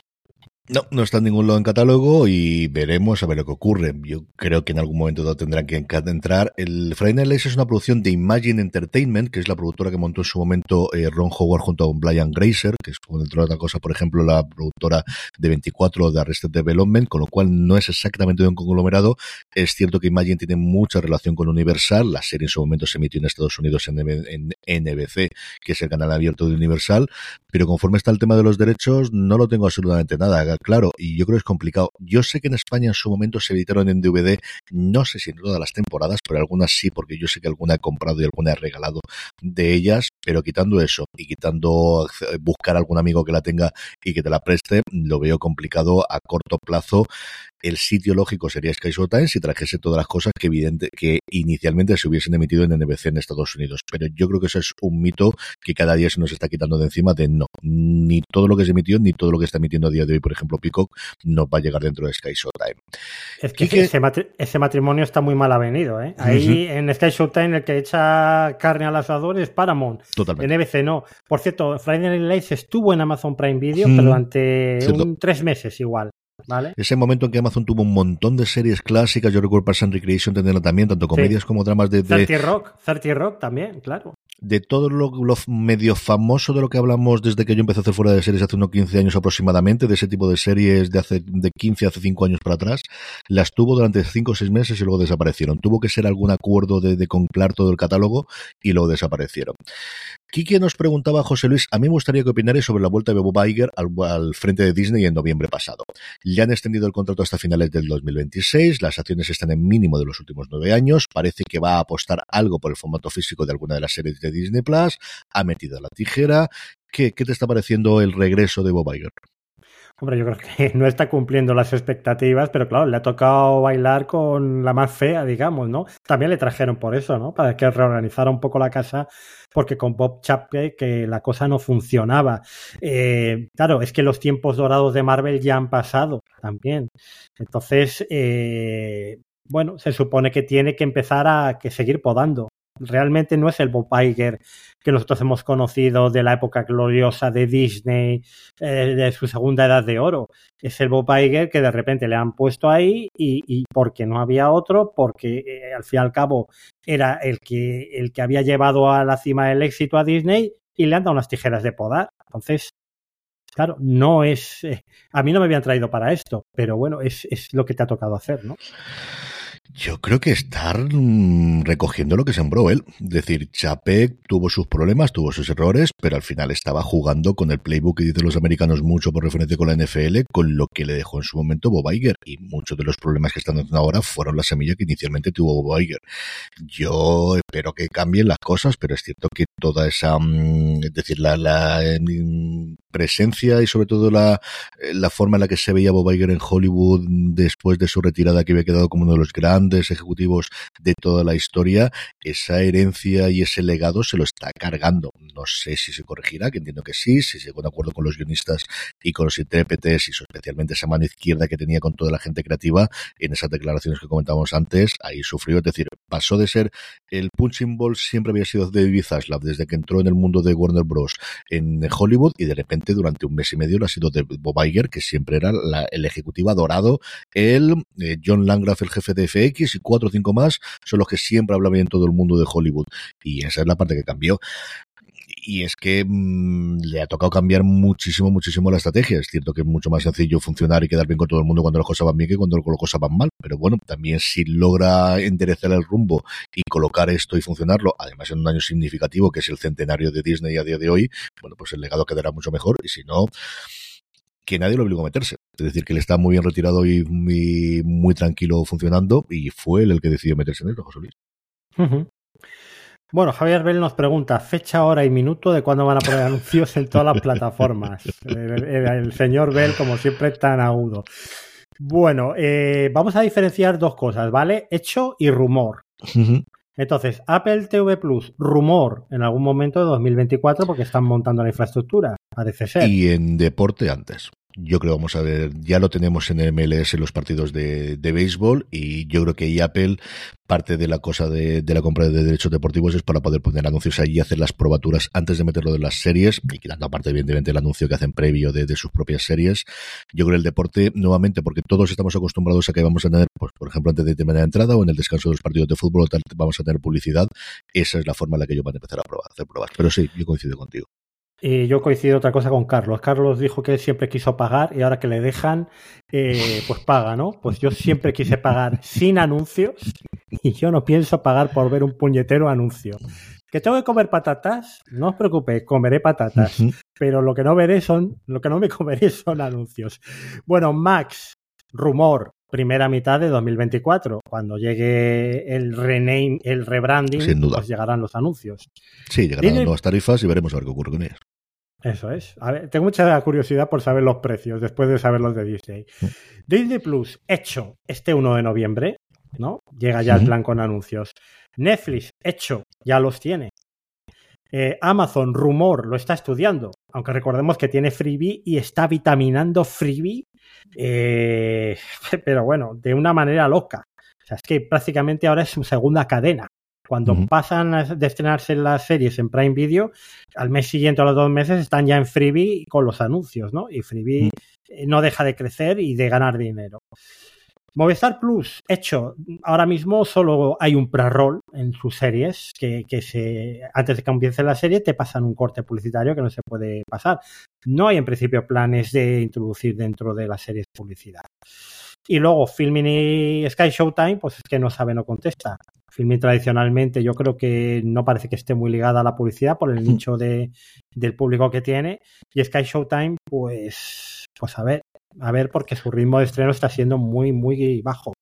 No, no está en ningún lado en catálogo y veremos a ver lo que ocurre. Yo creo que en algún momento tendrán que entrar. El Friday Night es una producción de Imagine Entertainment, que es la productora que montó en su momento eh, Ron Howard junto a Brian Grazer, que es, entre otra cosa, por ejemplo, la productora de 24 de Arrested Development, con lo cual no es exactamente de un conglomerado. Es cierto que Imagine tiene mucha relación con Universal. La serie en su momento se emitió en Estados Unidos en NBC, que es el canal abierto de Universal, pero conforme está el tema de los derechos, no lo tengo absolutamente nada claro, y yo creo que es complicado. Yo sé que en España en su momento se editaron en DVD, no sé si en todas las temporadas, pero algunas sí, porque yo sé que alguna he comprado y alguna he regalado de ellas, pero quitando eso y quitando buscar algún amigo que la tenga y que te la preste, lo veo complicado a corto plazo el sitio lógico sería Sky Showtime si trajese todas las cosas que evidente que inicialmente se hubiesen emitido en NBC en Estados Unidos. Pero yo creo que eso es un mito que cada día se nos está quitando de encima de no, ni todo lo que se emitió, ni todo lo que está emitiendo a día de hoy, por ejemplo, Peacock, no va a llegar dentro de Sky Showtime. Es que ese, ese, matrimonio está muy mal avenido, ¿eh? Ahí en Sky Showtime el que echa carne al asador es Paramount. Totalmente. En NBC no. Por cierto, Friday Night Lights estuvo en Amazon Prime Video, pero durante un, tres meses igual. ¿Vale? Ese momento en que Amazon tuvo un montón de series clásicas, yo recuerdo Parks and Recreation teniendo también, tanto comedias como dramas de, de... 30 Rock, 30 Rock también, claro de todo lo, medio famoso de lo que hablamos desde que yo empecé a hacer fuera de series hace unos 15 años aproximadamente, de ese tipo de series de hace de 15 hace 5 años para atrás, las tuvo durante 5 o 6 meses y luego desaparecieron. Tuvo que ser algún acuerdo de, de comprar todo el catálogo y luego desaparecieron. Kiki nos preguntaba, José Luis, a mí me gustaría que opinarais sobre la vuelta de Bob Iger al, frente de Disney en noviembre pasado. Ya han extendido el contrato hasta finales del 2026, las acciones están en mínimo de los últimos nueve años, parece que va a apostar algo por el formato físico de alguna de las series de Disney Plus, ha metido la tijera. ¿Qué, te está pareciendo el regreso de Bob Iger? Hombre, yo creo que no está cumpliendo las expectativas, pero claro, le ha tocado bailar con la más fea, digamos, ¿no? También le trajeron por eso, ¿no? Para que reorganizara un poco la casa, porque con Bob Chapke que la cosa no funcionaba. Eh, claro, es que los tiempos dorados de Marvel ya han pasado también. Entonces, eh, bueno, se supone que tiene que empezar a que seguir podando realmente no es el Bob Iger que nosotros hemos conocido de la época gloriosa de Disney, eh, de su segunda edad de oro. Es el Bob Iger que de repente le han puesto ahí y, porque no había otro, porque eh, al fin y al cabo era el que, el que había llevado a la cima del éxito a Disney y le han dado unas tijeras de podar. Entonces, claro, no es... Eh, a mí no me habían traído para esto, pero bueno, es, es lo que te ha tocado hacer, ¿no? Yo creo que estar mm, recogiendo lo que sembró él. Es decir, Chapek tuvo sus problemas, tuvo sus errores, pero al final estaba jugando con el playbook que dicen los americanos mucho por referencia con la NFL, con lo que le dejó en su momento Bob Iger. Y muchos de los problemas que están dando ahora fueron la semilla que inicialmente tuvo Bob Iger. Yo espero que cambien las cosas, pero es cierto que toda esa, mm, es decir, la, mm, presencia y sobre todo la, la forma en la que se veía Bob Iger en Hollywood después de su retirada que había quedado como uno de los grandes grandes ejecutivos de toda la historia, esa herencia y ese legado se lo está cargando. No sé si se corregirá, que entiendo que sí, si se de acuerdo con los guionistas y con los intérpretes y especialmente esa mano izquierda que tenía con toda la gente creativa en esas declaraciones que comentábamos antes, ahí sufrió, es decir, pasó de ser el punching ball siempre había sido David Zaslav desde que entró en el mundo de Warner Bros. en Hollywood y de repente durante un mes y medio lo ha sido de Bob Iger, que siempre era el ejecutivo adorado, el eh, John Langraf, el jefe de FX, y cuatro o cinco más son los que siempre habla bien todo el mundo de Hollywood. Y esa es la parte que cambió y es que mm, le ha tocado cambiar muchísimo, muchísimo la estrategia. Es cierto que es mucho más sencillo funcionar y quedar bien con todo el mundo cuando las cosas van bien que cuando las cosas van mal. Pero bueno, también si logra enderezar el rumbo y colocar esto y funcionarlo, además en un año significativo que es el centenario de Disney a día de hoy, bueno, pues el legado quedará mucho mejor. Y si no, que nadie lo obligó a meterse. Es decir, que él está muy bien retirado y muy, tranquilo funcionando y fue él el que decidió meterse en esto, José Luis. Bueno, Javier Bell nos pregunta fecha, hora y minuto de cuándo van a poner anuncios en todas las plataformas. El, señor Bell, como siempre, tan agudo. Bueno, eh, vamos a diferenciar dos cosas, ¿vale? Hecho y rumor. Entonces, Apple TV Plus, rumor en algún momento de 2024 porque están montando la infraestructura, parece ser. Y en deporte antes. Yo creo, vamos a ver, ya lo tenemos en el MLS en los partidos de, de béisbol y yo creo que Apple, parte de la cosa de, de, la compra de derechos deportivos es para poder poner anuncios ahí y hacer las probaturas antes de meterlo en las series y quitando aparte evidentemente el anuncio que hacen previo de, de sus propias series. Yo creo el deporte, nuevamente, porque todos estamos acostumbrados a que vamos a tener, pues, por ejemplo, antes de terminar la entrada o en el descanso de los partidos de fútbol, vamos a tener publicidad. Esa es la forma en la que ellos van a empezar a probar, hacer pruebas. Pero sí, yo coincido contigo. Y yo coincido otra cosa con Carlos. Carlos dijo que siempre quiso pagar y ahora que le dejan, eh, pues paga, ¿no? Pues yo siempre quise pagar sin anuncios y yo no pienso pagar por ver un puñetero anuncio. ¿Que tengo que comer patatas? No os preocupéis, comeré patatas. Pero lo que no veré son, lo que no me comeré son anuncios. Bueno, Max, rumor, primera mitad de 2024. Cuando llegue el rename, el rebranding, Sin duda. pues llegarán los anuncios. Sí, llegarán nuevas tarifas y veremos a ver qué ocurre con ellas. Eso es. A ver, tengo mucha curiosidad por saber los precios después de saber los de Disney. Disney Plus, hecho este 1 de noviembre, ¿no? Llega ya el plan con anuncios. Netflix, hecho, ya los tiene. Eh, Amazon, rumor, lo está estudiando, aunque recordemos que tiene Freebie y está vitaminando Freebie, eh, pero bueno, de una manera loca. O sea, es que prácticamente ahora es su segunda cadena. Cuando Ujú. pasan a- de estrenarse las series en Prime Video, al mes siguiente o a los dos meses están ya en Freebie con los anuncios, ¿no? Y Freebie eh, no deja de crecer y de ganar dinero. Movistar Plus, hecho, ahora mismo solo hay un pre-roll en sus series, que, que se, antes de que empiece la serie te pasan un corte publicitario que no se puede pasar. No hay en principio planes de introducir dentro de las series publicidad. Y luego Filmin y Sky Showtime, pues es que no sabe, no contesta. Filmin tradicionalmente yo creo que no parece que esté muy ligada a la publicidad por el nicho de, del público que tiene. Y Sky Showtime, pues, pues a ver, a ver, porque su ritmo de estreno está siendo muy, muy bajo.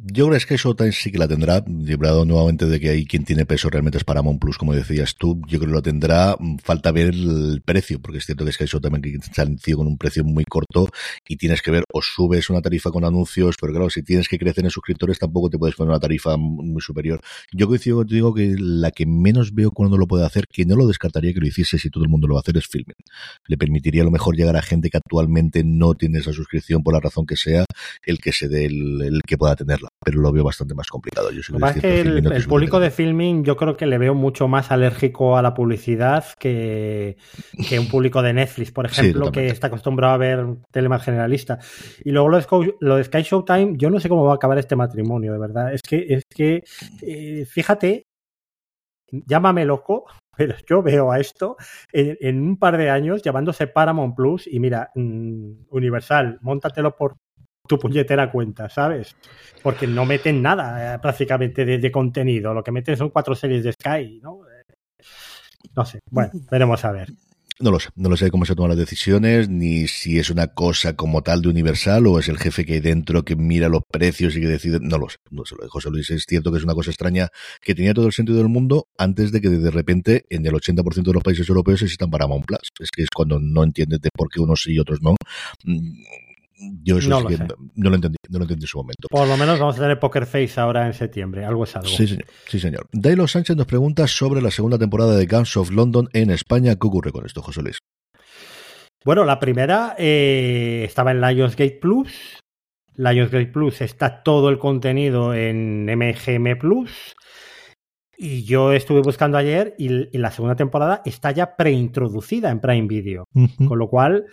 Yo creo que Showtime sí que la tendrá, librado nuevamente de que hay quien tiene peso realmente es Paramount Plus, como decías tú, yo creo que lo tendrá, falta ver el precio, porque es cierto que Showtime se ha anunciado con un precio muy corto y tienes que ver, o subes una tarifa con anuncios, pero claro, si tienes que crecer en suscriptores tampoco te puedes poner una tarifa muy superior. Yo coincido contigo que la que menos veo cuando lo puede hacer, que no lo descartaría que lo hiciese si todo el mundo lo va a hacer, es Filming. Le permitiría a lo mejor llegar a gente que actualmente no tiene esa suscripción por la razón que sea, el que se dé el, el que pueda tenerla, pero lo veo bastante más complicado. Yo Lo que el, el público de filming yo creo que le veo mucho más alérgico a la publicidad que, que un público de Netflix, por ejemplo, Sí, que está acostumbrado a ver tele más generalista. Y luego lo de, Sky, lo de Sky Showtime, yo no sé cómo va a acabar este matrimonio, de verdad. Es que, es que eh, fíjate, llámame loco, pero yo veo a esto en, en, un par de años llamándose Paramount Plus y mira, mmm, Universal, móntatelo por tu puñetera cuenta, ¿sabes? Porque no meten nada eh, prácticamente de, de, contenido, lo que meten son cuatro series de Sky, ¿no? Eh, no sé, bueno, veremos a ver. No lo sé, no lo sé cómo se toman las decisiones, ni si es una cosa como tal de Universal o es el jefe que hay dentro que mira los precios y que decide, no lo sé, no se lo de José Luis, es cierto que es una cosa extraña que tenía todo el sentido del mundo antes de que de repente en el 80% de los países europeos existan Paramount Plus, es que es cuando no entiendes de por qué unos sí y otros no. Yo eso no, sí lo que no lo entendí, no lo entendí en su momento. Por lo menos vamos a tener Poker Face ahora en septiembre, algo es algo. Sí, señor. Sí, señor. Dailo Sánchez nos pregunta sobre la segunda temporada de Guns of London en España. ¿Qué ocurre con esto, José Luis? Bueno, la primera eh, estaba en Lionsgate Plus. Lionsgate Plus está todo el contenido en MGM Plus. Y yo estuve buscando ayer y, y la segunda temporada está ya preintroducida en Prime Video. Uh -huh. Con lo cual,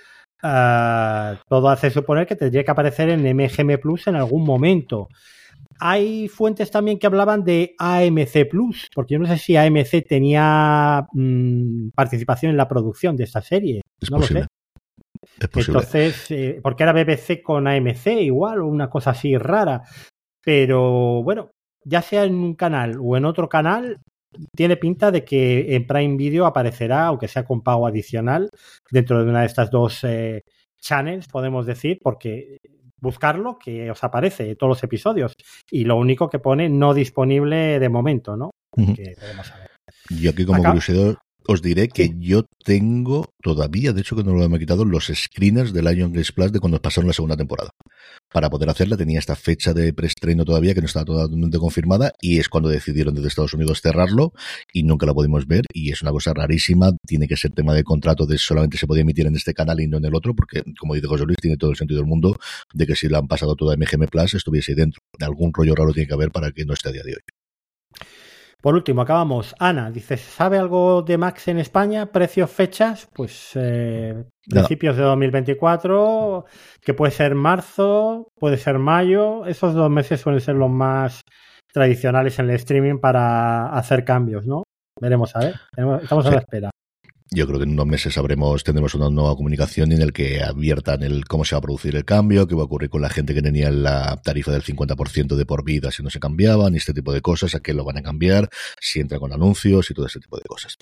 uh, todo hace suponer que tendría que aparecer en MGM Plus en algún momento. Hay fuentes también que hablaban de AMC Plus, porque yo no sé si AMC tenía mmm, participación en la producción de esta serie. Es no posible. lo sé. Entonces, eh, porque era BBC con AMC igual, o una cosa así rara. Pero bueno, ya sea en un canal o en otro canal, tiene pinta de que en Prime Video aparecerá, aunque sea con pago adicional, dentro de una de estas dos eh, channels, podemos decir, porque buscarlo, que os aparece todos los episodios. Y lo único que pone no disponible de momento, ¿no? Uh -huh. Yo aquí como curiosidad os diré que yo tengo todavía, de hecho que no lo hemos quitado, los screeners de Lion Games Plus de cuando pasaron la segunda temporada. Para poder hacerla tenía esta fecha de preestreno todavía que no estaba totalmente confirmada y es cuando decidieron desde Estados Unidos cerrarlo y nunca la pudimos ver y es una cosa rarísima, tiene que ser tema de contrato de solamente se podía emitir en este canal y no en el otro porque como dice José Luis tiene todo el sentido del mundo de que si lo han pasado todo a MGM Plus estuviese ahí dentro. Algún rollo raro tiene que haber para que no esté a día de hoy. Por último, acabamos. Ana dice, ¿sabe algo de Max en España? ¿Precios, fechas? Pues eh, principios de 2024, que puede ser marzo, puede ser mayo. Esos dos meses suelen ser los más tradicionales en el streaming para hacer cambios, ¿no? Veremos a ver. Estamos a la espera. Yo creo que en unos meses sabremos, tendremos una nueva comunicación en el que adviertan el cómo se va a producir el cambio, qué va a ocurrir con la gente que tenía la tarifa del 50% de por vida si no se cambiaban, y este tipo de cosas, a qué lo van a cambiar, si entra con anuncios y todo ese tipo de cosas.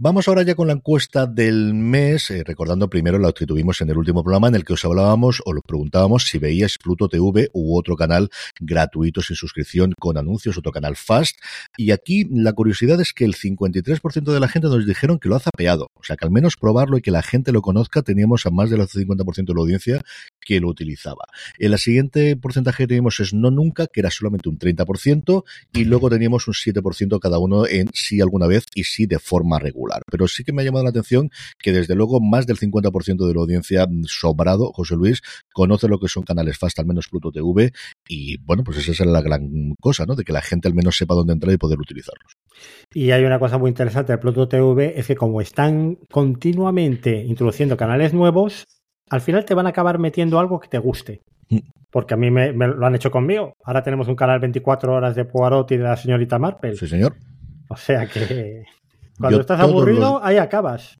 Vamos ahora ya con la encuesta del mes, eh, recordando primero la que tuvimos en el último programa en el que os hablábamos o lo preguntábamos si veíais Pluto TV u otro canal gratuito sin suscripción con anuncios, otro canal Fast. Y aquí la curiosidad es que el 53% de la gente nos dijeron que lo ha zapeado. O sea, que al menos probarlo y que la gente lo conozca, teníamos a más del 50% de la audiencia que lo utilizaba. En la siguiente porcentaje que teníamos es no nunca, que era solamente un 30%, y luego teníamos un 7% cada uno en sí alguna vez y sí de forma regular. Pero sí que me ha llamado la atención que desde luego más del 50% de la audiencia sobrado, José Luis, conoce lo que son canales Fast, al menos Pluto TV, y bueno, pues esa es la gran cosa, ¿no? De que la gente al menos sepa dónde entrar y poder utilizarlos. Y hay una cosa muy interesante de Pluto TV, es que como están continuamente introduciendo canales nuevos, al final te van a acabar metiendo algo que te guste. Mm. Porque a mí me, lo han hecho conmigo. Ahora tenemos un canal 24 horas de Poirot y de la señorita Marple. Sí, señor. O sea que cuando estás aburrido, ahí acabas.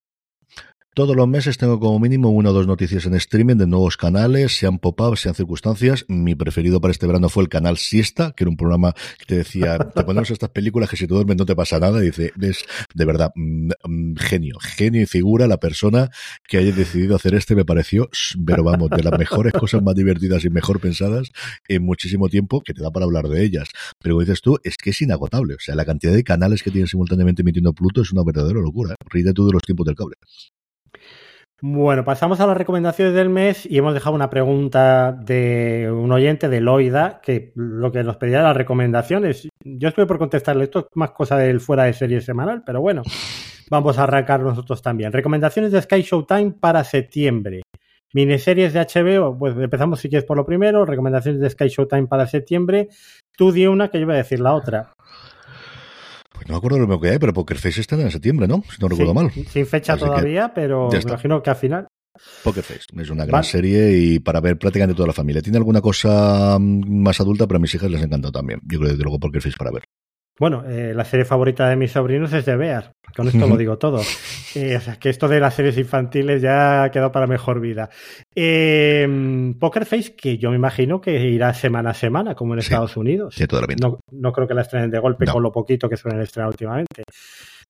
Todos los meses tengo como mínimo una o dos noticias en streaming de nuevos canales, sean pop-up, sean circunstancias. Mi preferido para este verano fue el canal Siesta, que era un programa que te decía, te ponemos estas películas que si tú duermes no te pasa nada. Y dice, es de verdad, mm, mm, genio, genio y figura la persona que haya decidido hacer este, me pareció, pero vamos, de las mejores cosas más divertidas y mejor pensadas en muchísimo tiempo, que te da para hablar de ellas. Pero como dices tú, es que es inagotable. O sea, la cantidad de canales que tiene simultáneamente emitiendo Pluto es una verdadera locura. Ríete tú de los tiempos del cable. Bueno, pasamos a las recomendaciones del mes y hemos dejado una pregunta de un oyente de Loida que lo que nos pedía las recomendaciones. Yo estoy por contestarle, esto es más cosa del fuera de serie semanal, pero bueno, vamos a arrancar nosotros también. Recomendaciones de Sky Showtime para septiembre. Miniseries de HBO, pues empezamos si quieres por lo primero, recomendaciones de Sky Showtime para septiembre. Tú di una que yo voy a decir la otra. No me acuerdo lo que hay, pero Poker Face está en septiembre, ¿no? Si no recuerdo mal. Sin fecha todavía, pero me imagino que al final. Poker Face es una gran serie y para ver prácticamente toda la familia. Tiene alguna cosa mm, más adulta, pero a mis hijas les encanta también. Yo creo que luego Poker Face para ver. Bueno, eh, la serie favorita de mis sobrinos es de Bear. Con esto lo digo todo. Eh, o sea, que esto de las series infantiles ya ha quedado para mejor vida. Eh, Poker Face, que yo me imagino que irá semana a semana, como en Estados Unidos. Sí, no, creo que la estrenen de golpe con lo poquito que suelen estrenar últimamente.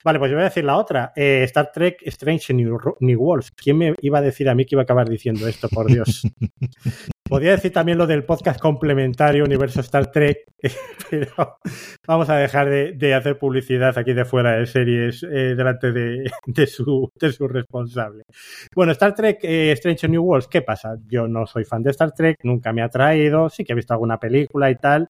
Vale, pues yo voy a decir la otra. Eh, Star Trek Strange New, New Worlds. ¿Quién me iba a decir a mí que iba a acabar diciendo esto, por Dios? Podría decir también lo del podcast complementario Universo Star Trek, pero vamos a dejar de, hacer publicidad aquí de fuera de series eh, delante de, su, responsable. Bueno, Star Trek eh, Strange New Worlds, ¿qué pasa? Yo no soy fan de Star Trek, nunca me ha traído, sí que he visto alguna película y tal.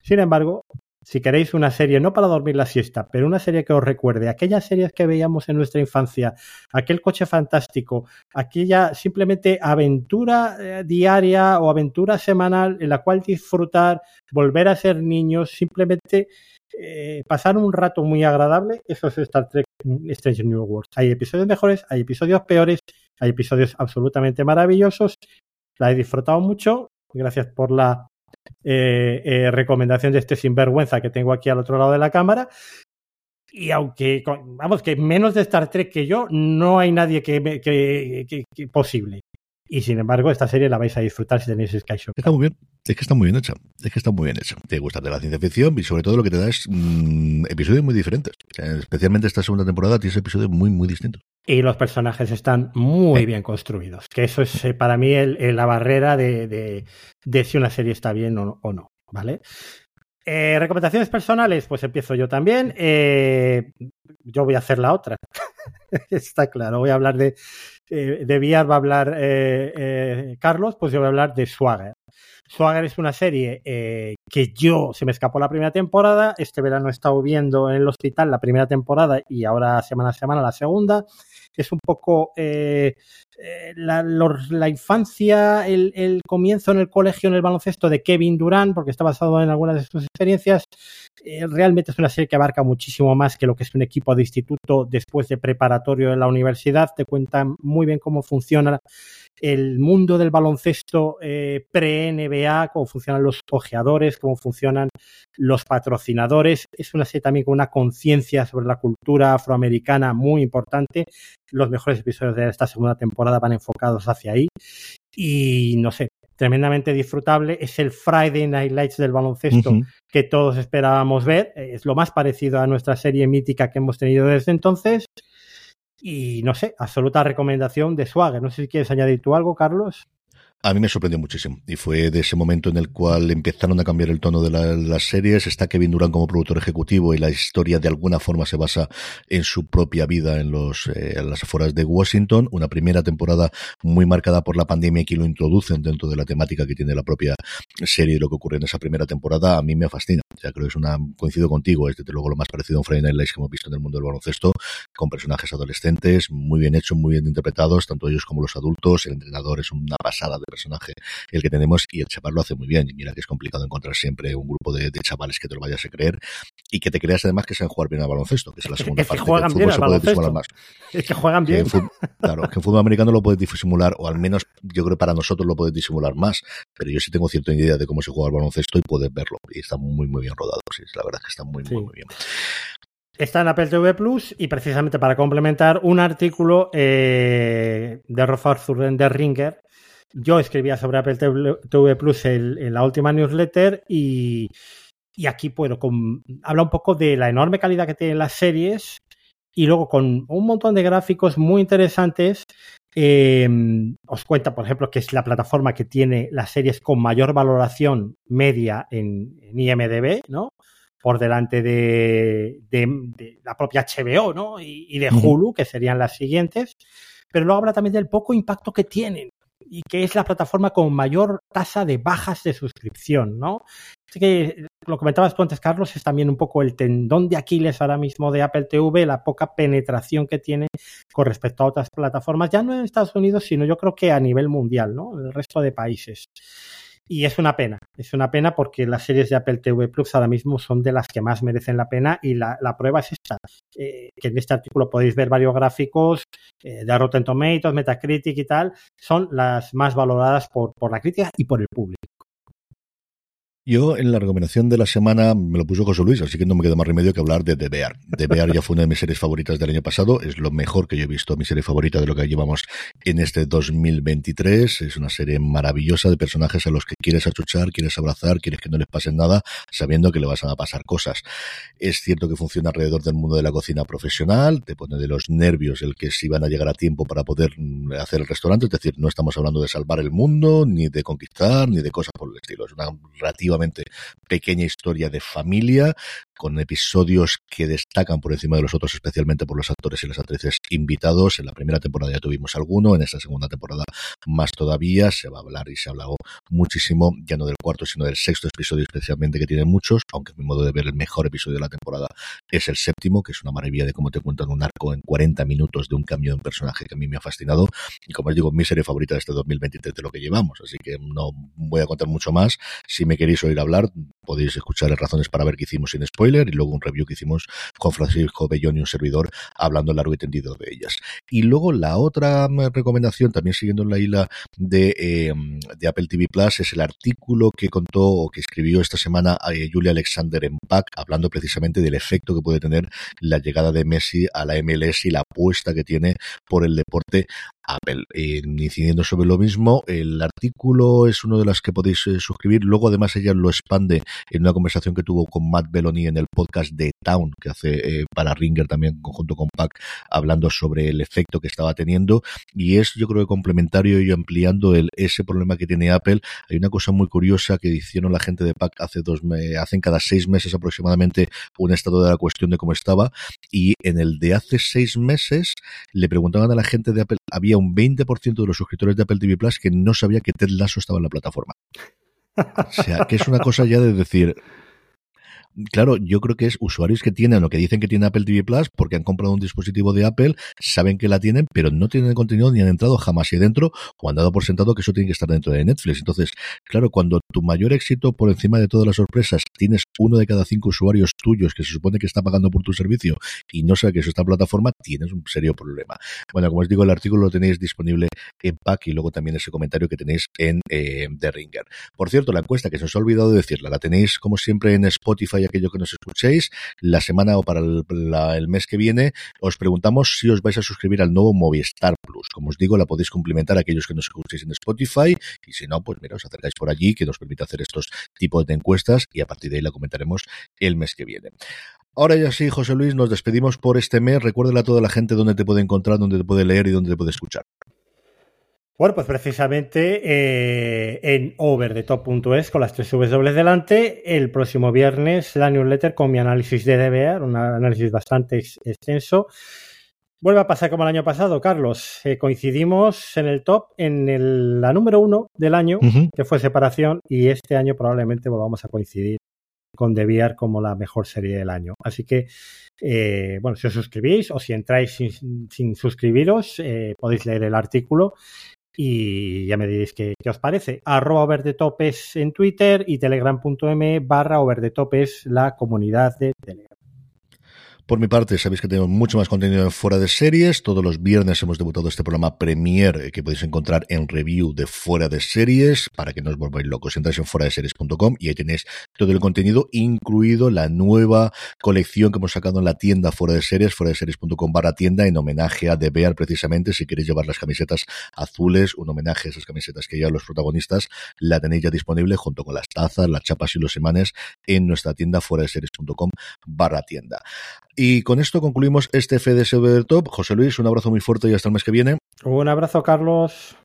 Sin embargo, si queréis una serie, no para dormir la siesta, pero una serie que os recuerde aquellas series que veíamos en nuestra infancia, aquel coche fantástico, aquella simplemente aventura eh, diaria o aventura semanal en la cual disfrutar, volver a ser niños, simplemente eh, pasar un rato muy agradable, eso es Star Trek Strange New Worlds. Hay episodios mejores, hay episodios peores, hay episodios absolutamente maravillosos. La he disfrutado mucho. Gracias por la eh, eh, recomendación de este sinvergüenza que tengo aquí al otro lado de la cámara. Y aunque, vamos, que menos de Star Trek que yo, no hay nadie que, que, posible. Y sin embargo, esta serie la vais a disfrutar si tenéis Sky Show. Está muy bien. Es que está muy bien hecha. Es que está muy bien hecha. Te gusta de la ciencia ficción y sobre todo lo que te da es mm, episodios muy diferentes. especialmente esta segunda temporada tienes episodios muy, muy distintos. Y los personajes están muy bien construidos. Que eso es eh, para mí la barrera de, si una serie está bien o, no. ¿Vale? Eh, recomendaciones personales, pues empiezo yo también. Eh, yo voy a hacer la otra. Está claro, voy a hablar de, de VR, va a hablar Carlos, pues yo voy a hablar de Swagger. Swagger es una serie que yo se me escapó la primera temporada. Este verano he estado viendo en el hospital la primera temporada y ahora semana a semana la segunda es un poco eh, eh, la, infancia, el, comienzo en el colegio en el baloncesto de Kevin Durant, porque está basado en algunas de sus experiencias. Eh, realmente es una serie que abarca muchísimo más que lo que es un equipo de instituto después de preparatorio en la universidad. Te cuenta muy bien cómo funciona el mundo del baloncesto pre-NBA, cómo funcionan los ojeadores, cómo funcionan los patrocinadores. Es una serie también con una conciencia sobre la cultura afroamericana muy importante los mejores episodios de esta segunda temporada van enfocados hacia ahí. Y no sé, tremendamente disfrutable. Es el Friday Night Lights del baloncesto que todos esperábamos ver. Es lo más parecido a nuestra serie mítica que hemos tenido desde entonces. Y no sé, absoluta recomendación de Swagger. No sé si quieres añadir tú algo, Carlos. A mí me sorprendió muchísimo y fue de ese momento en el cual empezaron a cambiar el tono de las series. Está Kevin Durant como productor ejecutivo y la historia de alguna forma se basa en su propia vida en, los, eh, en las afueras de Washington. Una primera temporada muy marcada por la pandemia que lo introducen dentro de la temática que tiene la propia serie y lo que ocurre en esa primera temporada. A mí me fascina. Ya creo que es una, coincido contigo, es desde luego lo más parecido a un Friday Night Lights que hemos visto en el mundo del baloncesto, con personajes adolescentes, muy bien hechos, muy bien interpretados, tanto ellos como los adultos. El entrenador es una pasada de personaje el que tenemos y el chaval lo hace muy bien. Y mira que es complicado encontrar siempre un grupo de, chavales que te lo vayas a creer y que te creas además que saben jugar bien al baloncesto, que es la segunda es parte. Que juegan bien al baloncesto. Más. Es que juegan bien. claro, que en fútbol americano lo puedes disimular, o al menos yo creo que para nosotros lo puedes disimular más, pero yo sí tengo cierta idea de cómo se juega el baloncesto y puedes verlo. Y está muy, muy bien rodado. Sí, la verdad es que está muy, muy, muy bien. Está en Apple TV Plus y precisamente para complementar un artículo eh, de Rafa de Ringer yo escribía sobre Apple TV Plus en, la última newsletter y, aquí puedo hablar un poco de la enorme calidad que tienen las series y luego con un montón de gráficos muy interesantes. Em, os cuenta, por ejemplo, que es la plataforma que tiene las series con mayor valoración media en, IMDB, ¿no? Por delante de, la propia HBO, ¿no? Y, y de Hulu, que serían las siguientes. Pero luego habla también del poco impacto que tienen y que es la plataforma con mayor tasa de bajas de suscripción, ¿no? Así que lo comentabas tú antes, Carlos, es también un poco el tendón de Aquiles ahora mismo de Apple TV, la poca penetración que tiene con respecto a otras plataformas, ya no en Estados Unidos, sino yo creo que a nivel mundial, ¿no? En el resto de países. Y es una pena, es una pena porque las series de Apple TV Plus ahora mismo son de las que más merecen la pena y la, prueba es esta, eh, que en este artículo podéis ver varios gráficos eh, de Rotten Tomatoes, Metacritic y tal, son las más valoradas por, por la crítica y por el público. Yo en la recomendación de la semana me lo puso José Luis, así que no me queda más remedio que hablar de The Bear. The Bear ya fue una de mis series favoritas del año pasado, es lo mejor que yo he visto, mi serie favorita de lo que llevamos en este 2023. Es una serie maravillosa de personajes a los que quieres achuchar, quieres abrazar, quieres que no les pase nada, sabiendo que le vas a pasar cosas. Es cierto que funciona alrededor del mundo de la cocina profesional, te pone de los nervios el que si van a llegar a tiempo para poder mm, hacer el restaurante, es decir, no estamos hablando de salvar el mundo, ni de conquistar, ni de cosas por el estilo. Es una relativa pequeña historia de familia con episodios que destacan por encima de los otros, especialmente por los actores y las actrices invitados. En la primera temporada ya tuvimos alguno, en esta segunda temporada más todavía. Se va a hablar y se ha hablado muchísimo, ya no del cuarto, sino del sexto episodio, especialmente que tiene muchos, aunque mi modo de ver el mejor episodio de la temporada es el séptimo, que es una maravilla de cómo te cuentan un arco en 40 minutos de un cambio de un personaje que a mí me ha fascinado. Y como os digo, mi serie favorita de este 2023 de lo que llevamos, así que no voy a contar mucho más. Si me queréis oír hablar, podéis escuchar las razones para ver qué hicimos sin spoiler y luego un review que hicimos con Francisco Bellón y un servidor hablando largo y tendido de ellas. Y luego la otra mm, recomendación, también siguiendo en la isla de, em, de Apple TV Plus, es el artículo que contó o que escribió esta semana eh, Julia Alexander en PAC, hablando precisamente del efecto que puede tener la llegada de Messi a la MLS y la apuesta que tiene por el deporte Apple. Incidiendo sobre lo mismo, el artículo es uno de las que podéis eh, suscribir. Luego, además, ella lo expande en una conversación que tuvo con Matt Belloni en el podcast de Town, que hace eh, para Ringer también, conjunto con Pac, hablando sobre el efecto que estaba teniendo. Y es, yo creo que complementario y ampliando el, ese problema que tiene Apple. Hay una cosa muy curiosa que hicieron la gente de Pac hace dos hacen cada seis meses aproximadamente un estado de la cuestión de cómo estaba. Y en el de hace seis meses le preguntaban a la gente de Apple, había un 20% de los suscriptores de Apple TV Plus que no sabía que Ted Lasso estaba en la plataforma. O sea, que es una cosa ya de decir, claro, yo creo que es usuarios que tienen o que dicen que tienen Apple TV Plus porque han comprado un dispositivo de Apple, saben que la tienen, pero no tienen contenido ni han entrado jamás ahí dentro o han dado por sentado que eso tiene que estar dentro de Netflix. Entonces, claro, cuando tu mayor éxito por encima de todas las sorpresas tienes uno de cada cinco usuarios tuyos que se supone que está pagando por tu servicio y no sabe que eso está en plataforma, tienes un serio problema. Bueno, como os digo, el artículo lo tenéis disponible en PAC y luego también ese comentario que tenéis en eh, The Ringer. Por cierto, la encuesta que se os ha olvidado decirla, la tenéis como siempre en Spotify Spotify, aquello que nos escuchéis, la semana o para el, mes que viene, os preguntamos si os vais a suscribir al nuevo Movistar Plus. Como os digo, la podéis complementar aquellos que nos escuchéis en Spotify y si no, pues mira, os acercáis por allí que nos permite hacer estos tipos de encuestas y a partir de ahí la comentaremos el mes que viene. Ahora ya sí, José Luis, nos despedimos por este mes. Recuérdale a toda la gente dónde te puede encontrar, dónde te puede leer y dónde te puede escuchar. Bueno, pues precisamente eh, en overthetop.es con las tres W delante, el próximo viernes la newsletter con mi análisis de DBA, un análisis bastante extenso. Vuelve a pasar como el año pasado, Carlos. Eh, coincidimos en el top, en la número uno del año, que fue Separación, y este año probablemente volvamos a coincidir con Deviar como la mejor serie del año. Así que, eh, bueno, si os suscribís o si entráis sin, suscribiros, eh, podéis leer el artículo y ya me diréis qué, os parece. Arroba overthetopes en Twitter y telegram.m barra overthetopes la comunidad de Telegram. Por mi parte, sabéis que tenemos mucho más contenido en Fuera de Series. Todos los viernes hemos debutado este programa Premier eh, que podéis encontrar en review de Fuera de Series para que no os volváis locos. Entráis en fuera de series.com y ahí tenéis todo el contenido, incluido la nueva colección que hemos sacado en la tienda Fuera de Series, fuera de series.com barra tienda en homenaje a The Bear precisamente. Si queréis llevar las camisetas azules, un homenaje a esas camisetas que ya los protagonistas, la tenéis ya disponible junto con las tazas, las chapas y los imanes en nuestra tienda fuera de series.com barra tienda. Y con esto concluimos este FDS del Top. José Luis, un abrazo muy fuerte y hasta el mes que viene. Un abrazo, Carlos.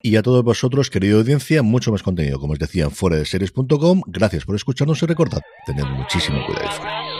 Y a todos vosotros, querida audiencia, mucho más contenido, como os decía, en fuera de series.com. Gracias por escucharnos y recordad, tened muchísimo cuidado.